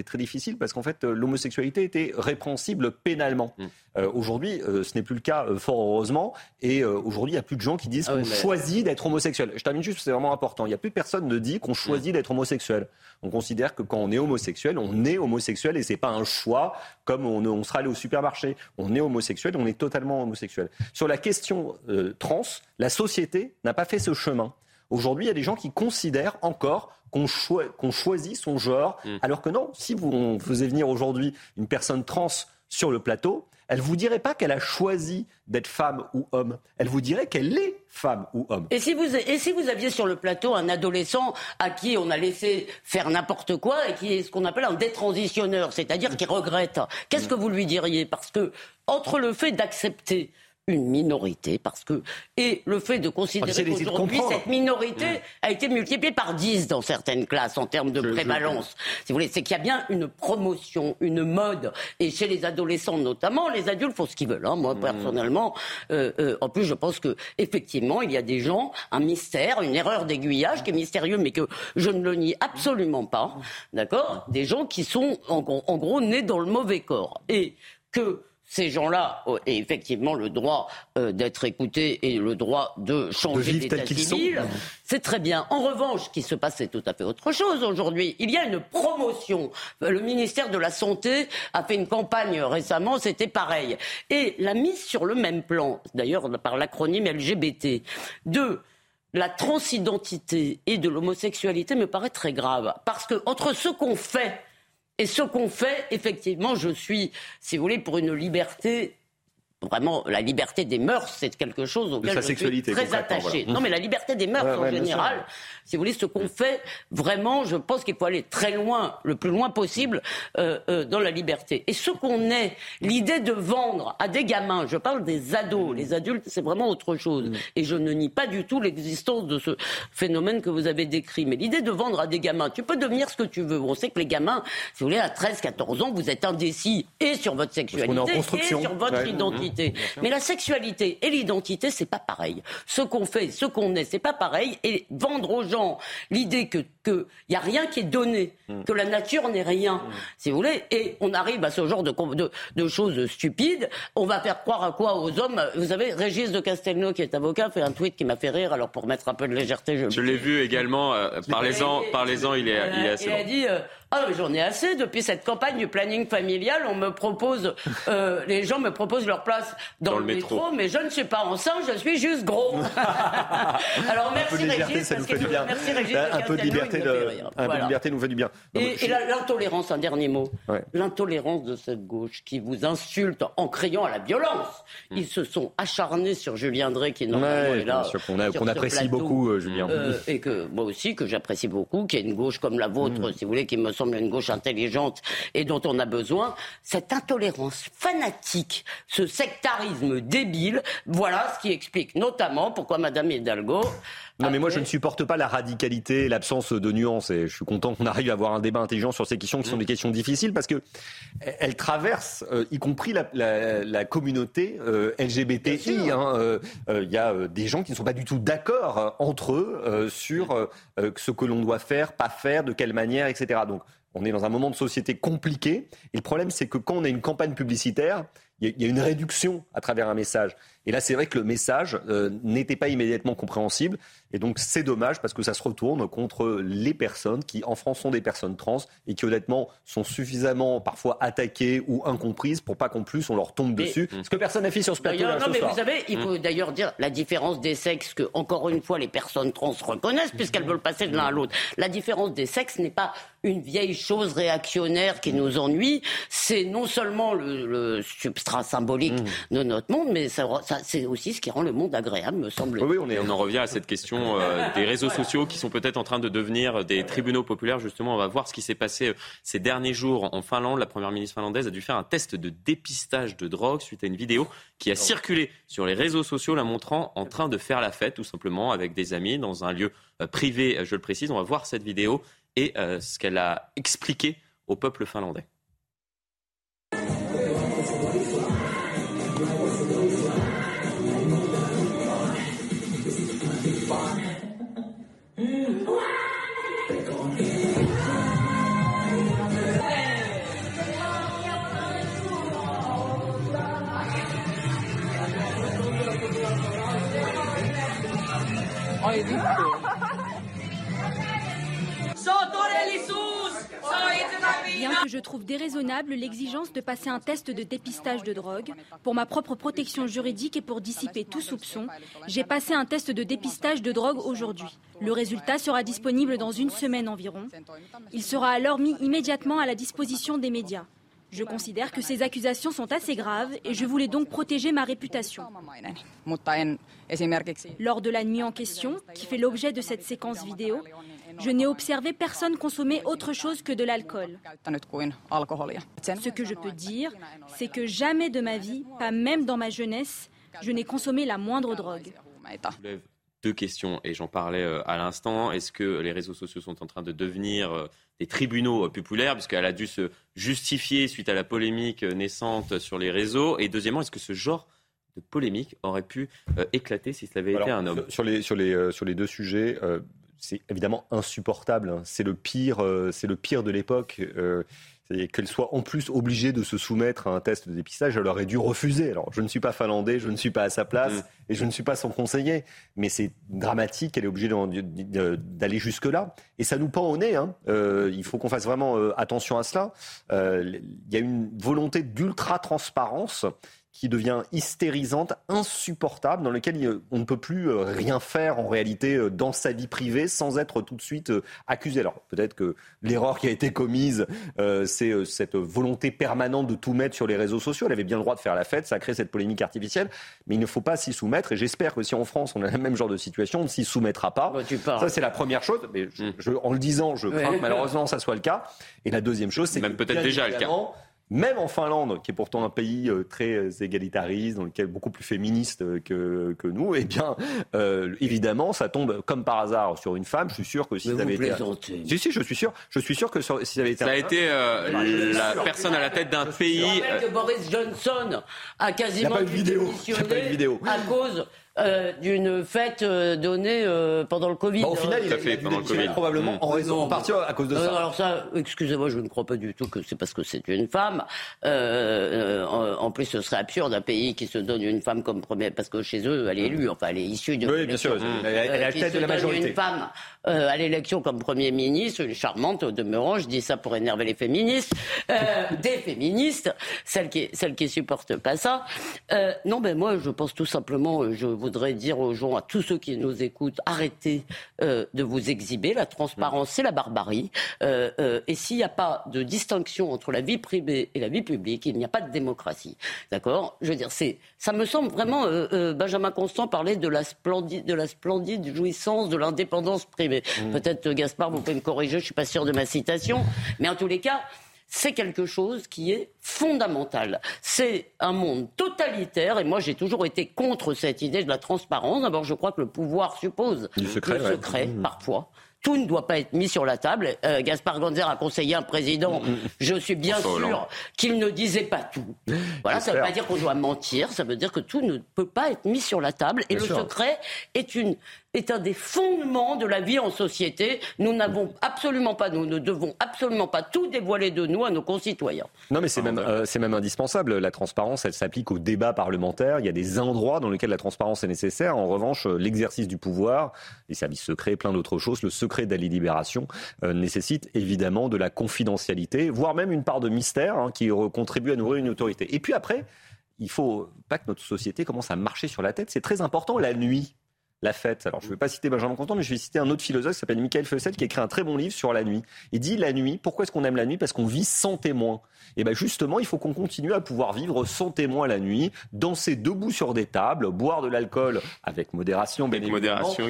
D: très difficile parce qu'en fait, l'homosexualité était répréhensible pénalement. Mm. Euh, aujourd'hui, euh, ce n'est plus le cas, fort heureusement. Et aujourd'hui, il n'y a plus de gens qui disent ah qu'on choisit d'être homosexuel. Je termine juste, c'est vraiment important. Il n'y a plus personne ne dit qu'on choisit mm. d'être homosexuel. On considère que quand on est homosexuel, on est homosexuel et c'est pas un choix comme on, on, sera allé au supermarché. On est homosexuel, on est totalement homosexuel. Sur la question trans, la société n'a pas fait ce chemin. Aujourd'hui, il y a des gens qui considèrent encore qu'on choisit son genre, mm. alors que non, si vous on faisait venir aujourd'hui une personne trans sur le plateau, elle vous dirait pas qu'elle a choisi d'être femme ou homme. Elle vous dirait qu'elle est femme ou homme.
C: Et si, vous, et si vous aviez sur le plateau un adolescent à qui on a laissé faire n'importe quoi et qui est ce qu'on appelle un détransitionneur, c'est-à-dire qui regrette, qu'est-ce que vous lui diriez? Parce que entre le fait d'accepter une minorité parce que et le fait de considérer qu'aujourd'hui cette minorité mmh. a été multipliée par 10 dans certaines classes en termes de prévalence. Si vous voulez, c'est qu'il y a bien une promotion, une mode et chez les adolescents notamment, les adultes font ce qu'ils veulent. Hein. Moi mmh. personnellement, euh, euh, en plus je pense que effectivement il y a des gens, un mystère, une erreur d'aiguillage qui est mystérieux mais que je ne le nie absolument pas. D'accord? Des gens qui sont en, en gros nés dans le mauvais corps et que ces gens-là ont effectivement le droit euh, d'être écoutés et le droit de changer d'état civil. C'est très bien. En revanche, ce qui se passe, c'est tout à fait autre chose aujourd'hui. Il y a une promotion. Le ministère de la Santé a fait une campagne récemment, c'était pareil. Et la mise sur le même plan, d'ailleurs par l'acronyme LGBT, de la transidentité et de l'homosexualité me paraît très grave. Parce que entre ce qu'on fait et ce qu'on fait, effectivement, je suis, si vous voulez, pour une liberté vraiment la liberté des mœurs, c'est quelque chose auquel je suis très attaché. Non, mais la liberté des mœurs en général, si vous voulez, ce qu'on fait, vraiment, je pense qu'il faut aller très loin, le plus loin possible, euh, euh, dans la liberté. Et ce qu'on est, l'idée de vendre à des gamins, je parle des ados, les adultes, c'est vraiment autre chose. Et je ne nie pas du tout l'existence de ce phénomène que vous avez décrit. Mais l'idée de vendre à des gamins, tu peux devenir ce que tu veux. On sait que les gamins, si vous voulez, à 13, 14 ans, vous êtes indécis et sur votre sexualité et sur votre identité. Mais la sexualité et l'identité, c'est pas pareil. Ce qu'on fait, ce qu'on est, c'est pas pareil. Et vendre aux gens l'idée que qu'il n'y a rien qui est donné, mm. que la nature n'est rien, mm. si vous voulez, et on arrive à ce genre de, de, choses stupides. On va faire croire à quoi aux hommes? Vous savez, Régis de Castelnau, qui est avocat, fait un tweet qui m'a fait rire, alors pour mettre un peu de légèreté,
A: je, je l'ai vu également, euh, parlez-en, parlez-en, il est, il est assez
C: Il a dit, euh, ah, j'en ai assez. Depuis cette campagne du planning familial, on me propose, euh, les gens me proposent leur place dans, le, métro. mais je ne suis pas enceinte, je suis juste gros.
D: Alors merci Régis, ça nous fait du bien. Merci Régis. Un peu de liberté, un peu de liberté nous fait du bien.
C: et, l'intolérance, un dernier mot. L'intolérance de cette gauche qui vous insulte en criant à la violence. Hmm. Ils se sont acharnés sur Julien Drey qui normalement est là.
D: Qu'on apprécie beaucoup, euh, Julien.
C: Euh, et que moi aussi que j'apprécie beaucoup, qui est une gauche comme la vôtre, hmm. si vous voulez, qui me semble une gauche intelligente et dont on a besoin, cette intolérance fanatique, ce sectarisme débile, voilà ce qui explique notamment pourquoi Madame Hidalgo
D: non, mais moi, je ne supporte pas la radicalité, l'absence de nuances. Et je suis content qu'on arrive à avoir un débat intelligent sur ces questions qui sont mm. des questions difficiles parce que elles traversent, euh, y compris la, communauté euh, LGBTI. Hein, euh, il y a des gens qui ne sont pas du tout d'accord entre eux sur ce que l'on doit faire, pas faire, de quelle manière, etc. Donc, on est dans un moment de société compliqué. Et le problème, c'est que quand on a une campagne publicitaire, il y, a une réduction à travers un message. Et là, c'est vrai que le message euh, n'était pas immédiatement compréhensible. Et donc, c'est dommage parce que ça se retourne contre les personnes qui, en France, sont des personnes trans et qui, honnêtement, sont suffisamment parfois attaquées ou incomprises pour pas qu'en plus on leur tombe dessus. Ce que personne n'a fait sur ce plateau.
C: Non, mais vous savez, il faut d'ailleurs dire la différence des sexes que, encore une fois, les personnes trans reconnaissent puisqu'elles veulent passer de l'un à l'autre. La différence des sexes n'est pas une vieille chose réactionnaire qui nous ennuie. C'est non seulement le, substrat symbolique mmh. de notre monde, mais ça, c'est aussi ce qui rend le monde agréable, me semble.
A: Oui, on, on en revient à cette question euh, des réseaux sociaux qui sont peut-être en train de devenir des tribunaux populaires. Justement, on va voir ce qui s'est passé euh, ces derniers jours en Finlande. La première ministre finlandaise a dû faire un test de dépistage de drogue suite à une vidéo qui a circulé sur les réseaux sociaux, la montrant en train de faire la fête, tout simplement, avec des amis dans un lieu euh, privé, je le précise. On va voir cette vidéo et ce qu'elle a expliqué au peuple finlandais.
F: Que je trouve déraisonnable l'exigence de passer un test de dépistage de drogue, pour ma propre protection juridique et pour dissiper tout soupçon, j'ai passé un test de dépistage de drogue aujourd'hui. Le résultat sera disponible dans une semaine environ. Il sera alors mis immédiatement à la disposition des médias. Je considère que ces accusations sont assez graves et je voulais donc protéger ma réputation. Lors de la nuit en question, qui fait l'objet de cette séquence vidéo, je n'ai observé personne consommer autre chose que de l'alcool. Ce que je peux dire, c'est que jamais de ma vie, pas même dans ma jeunesse, Je n'ai consommé la moindre drogue.
A: deux questions et j'en parlais euh, à l'instant. Est-ce que les réseaux sociaux sont en train de devenir euh, des tribunaux euh, populaires puisqu'elle a dû se justifier suite à la polémique naissante sur les réseaux? Et deuxièmement, est-ce que ce genre de polémique aurait pu éclater si cela avait été un homme?
D: sur les, sur, les, sur les deux sujets, c'est évidemment insupportable. Hein. C'est le pire, c'est le pire de l'époque qu'elle soit en plus obligée de se soumettre à un test de dépistage, elle aurait dû refuser. Alors, je ne suis pas finlandais, je ne suis pas à sa place mm. et je ne suis pas son conseiller, mais c'est dramatique qu'elle est obligée d'aller jusque-là. Et ça nous pend au nez. Hein. Euh, il faut qu'on fasse vraiment euh, attention à cela. Euh, il y a une volonté d'ultra-transparence qui devient hystérisante, insupportable, dans lequel on ne peut plus euh, rien faire en réalité euh, dans sa vie privée sans être tout de suite euh, accusé. Alors peut-être que l'erreur qui a été commise, c'est cette volonté permanente de tout mettre sur les réseaux sociaux. Elle avait bien le droit de faire la fête, ça a créé cette polémique artificielle, mais il ne faut pas s'y soumettre. Et j'espère que si en France on a le même genre de situation, on ne s'y soumettra pas. Ça c'est la première chose. Mais hmm. en le disant, je crains que malheureusement ça soit le cas. Et la deuxième chose, c'est
A: même peut-être déjà le cas
D: même en Finlande, qui est pourtant un pays euh, très euh, égalitariste, dans lequel beaucoup plus féministe euh, que, que nous, eh bien, évidemment, ça tombe comme par hasard sur une femme. Je suis sûr que si
C: ça
D: avait
C: été,
D: si si, je suis sûr, je suis sûr que si ça avait été,
A: ça a été la personne à la tête d'un pays.
C: Que Boris Johnson a quasiment
D: a pas vidéo. vidéo.
C: à cause euh, d'une fête euh, donnée euh, pendant le Covid.
D: Bah, au final, il a, fait pendant le Covid. Probablement mmh. en raison, en partie à cause de ça.
C: alors ça, excusez-moi, je ne crois pas du tout que c'est parce que c'est une femme. en plus, ce serait absurde un pays qui se donne une femme comme première, parce que chez eux, elle est élue, enfin, elle est issue de.
D: Oui, bien sûr. Elle, est à la tête de la majorité.
C: Une femme à l'élection comme premier ministre, une charmante au demeurant. Je dis ça pour énerver les féministes, des féministes, celles qui, celles qui supportent pas ça. non, ben moi, je pense tout simplement, je vous voudrais dire aux gens, à tous ceux qui nous écoutent, arrêtez euh, de vous exhiber. La transparence, c'est la barbarie. Euh, euh, et s'il n'y a pas de distinction entre la vie privée et la vie publique, il n'y a pas de démocratie. D'accord? Je veux dire, c'est, ça me semble vraiment. Benjamin Constant parlait de la splendide, de la splendide jouissance de l'indépendance privée. Mmh. Peut-être Gaspard, vous pouvez me corriger. Je ne suis pas sûr de ma citation, mais en tous les cas c'est quelque chose qui est fondamental. C'est un monde totalitaire, et moi j'ai toujours été contre cette idée de la transparence. D'abord, je crois que le pouvoir suppose
D: le secret,
C: secret mmh. parfois tout ne doit pas être mis sur la table. Euh, Gaspard Ganzer a conseillé un président, mmh, mmh. je suis bien sûr qu'il ne disait pas tout. Voilà, ça ne veut pas dire qu'on doit mentir, ça veut dire que tout ne peut pas être mis sur la table. Et le secret est une est un des fondements de la vie en société. Nous n'avons absolument pas, nous ne devons absolument pas tout dévoiler de nous à nos concitoyens.
D: Non, mais c'est même, euh, c'est même indispensable. La transparence, elle s'applique au débat parlementaire. Il y a des endroits dans lesquels la transparence est nécessaire. En revanche, euh, l'exercice du pouvoir, les services secrets, plein d'autres choses, le secret de la libération euh, nécessite évidemment de la confidentialité, voire même une part de mystère hein, qui contribue à nourrir une autorité. Et puis après, il faut pas que notre société commence à marcher sur la tête. C'est très important la nuit la fête. Alors, je ne vais pas citer Benjamin Constant, mais je vais citer un autre philosophe qui s'appelle Michael Fessel, qui a écrit un très bon livre sur la nuit. Il dit la nuit, pourquoi est-ce qu'on aime la nuit? Parce qu'on vit sans témoin. Et bien justement, il faut qu'on continue à pouvoir vivre sans témoin la nuit, danser debout sur des tables, boire de l'alcool avec modération, bien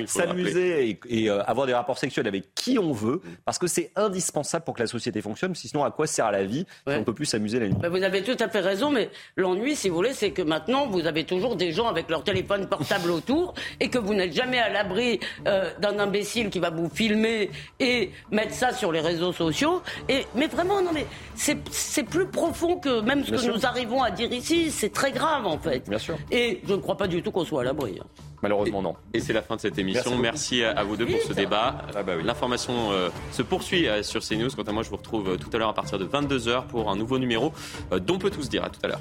D: s'amuser et, euh, avoir des rapports sexuels avec qui on veut, parce que c'est indispensable pour que la société fonctionne. Sinon, à quoi sert la vie si on ne peut plus s'amuser la nuit?
C: Vous avez tout à fait raison, mais l'ennui, si vous voulez, c'est que maintenant, vous avez toujours des gens avec leur téléphone portable autour et que vous n'êtes jamais à l'abri euh, d'un imbécile qui va vous filmer et mettre ça sur les réseaux sociaux. Et, mais vraiment, non, mais c'est plus profond que même ce que nous arrivons à dire ici. C'est très grave, en fait.
D: Bien sûr.
C: Et je ne crois pas du tout qu'on soit à l'abri. Hein.
D: Malheureusement, non.
A: Et c'est la fin de cette émission. Merci, à vous deux pour ce débat. Ah bah L'information euh, se poursuit euh, sur CNews. Quant à moi, je vous retrouve tout à l'heure à partir de 22h pour un nouveau numéro dont peut tous dire. À tout à l'heure.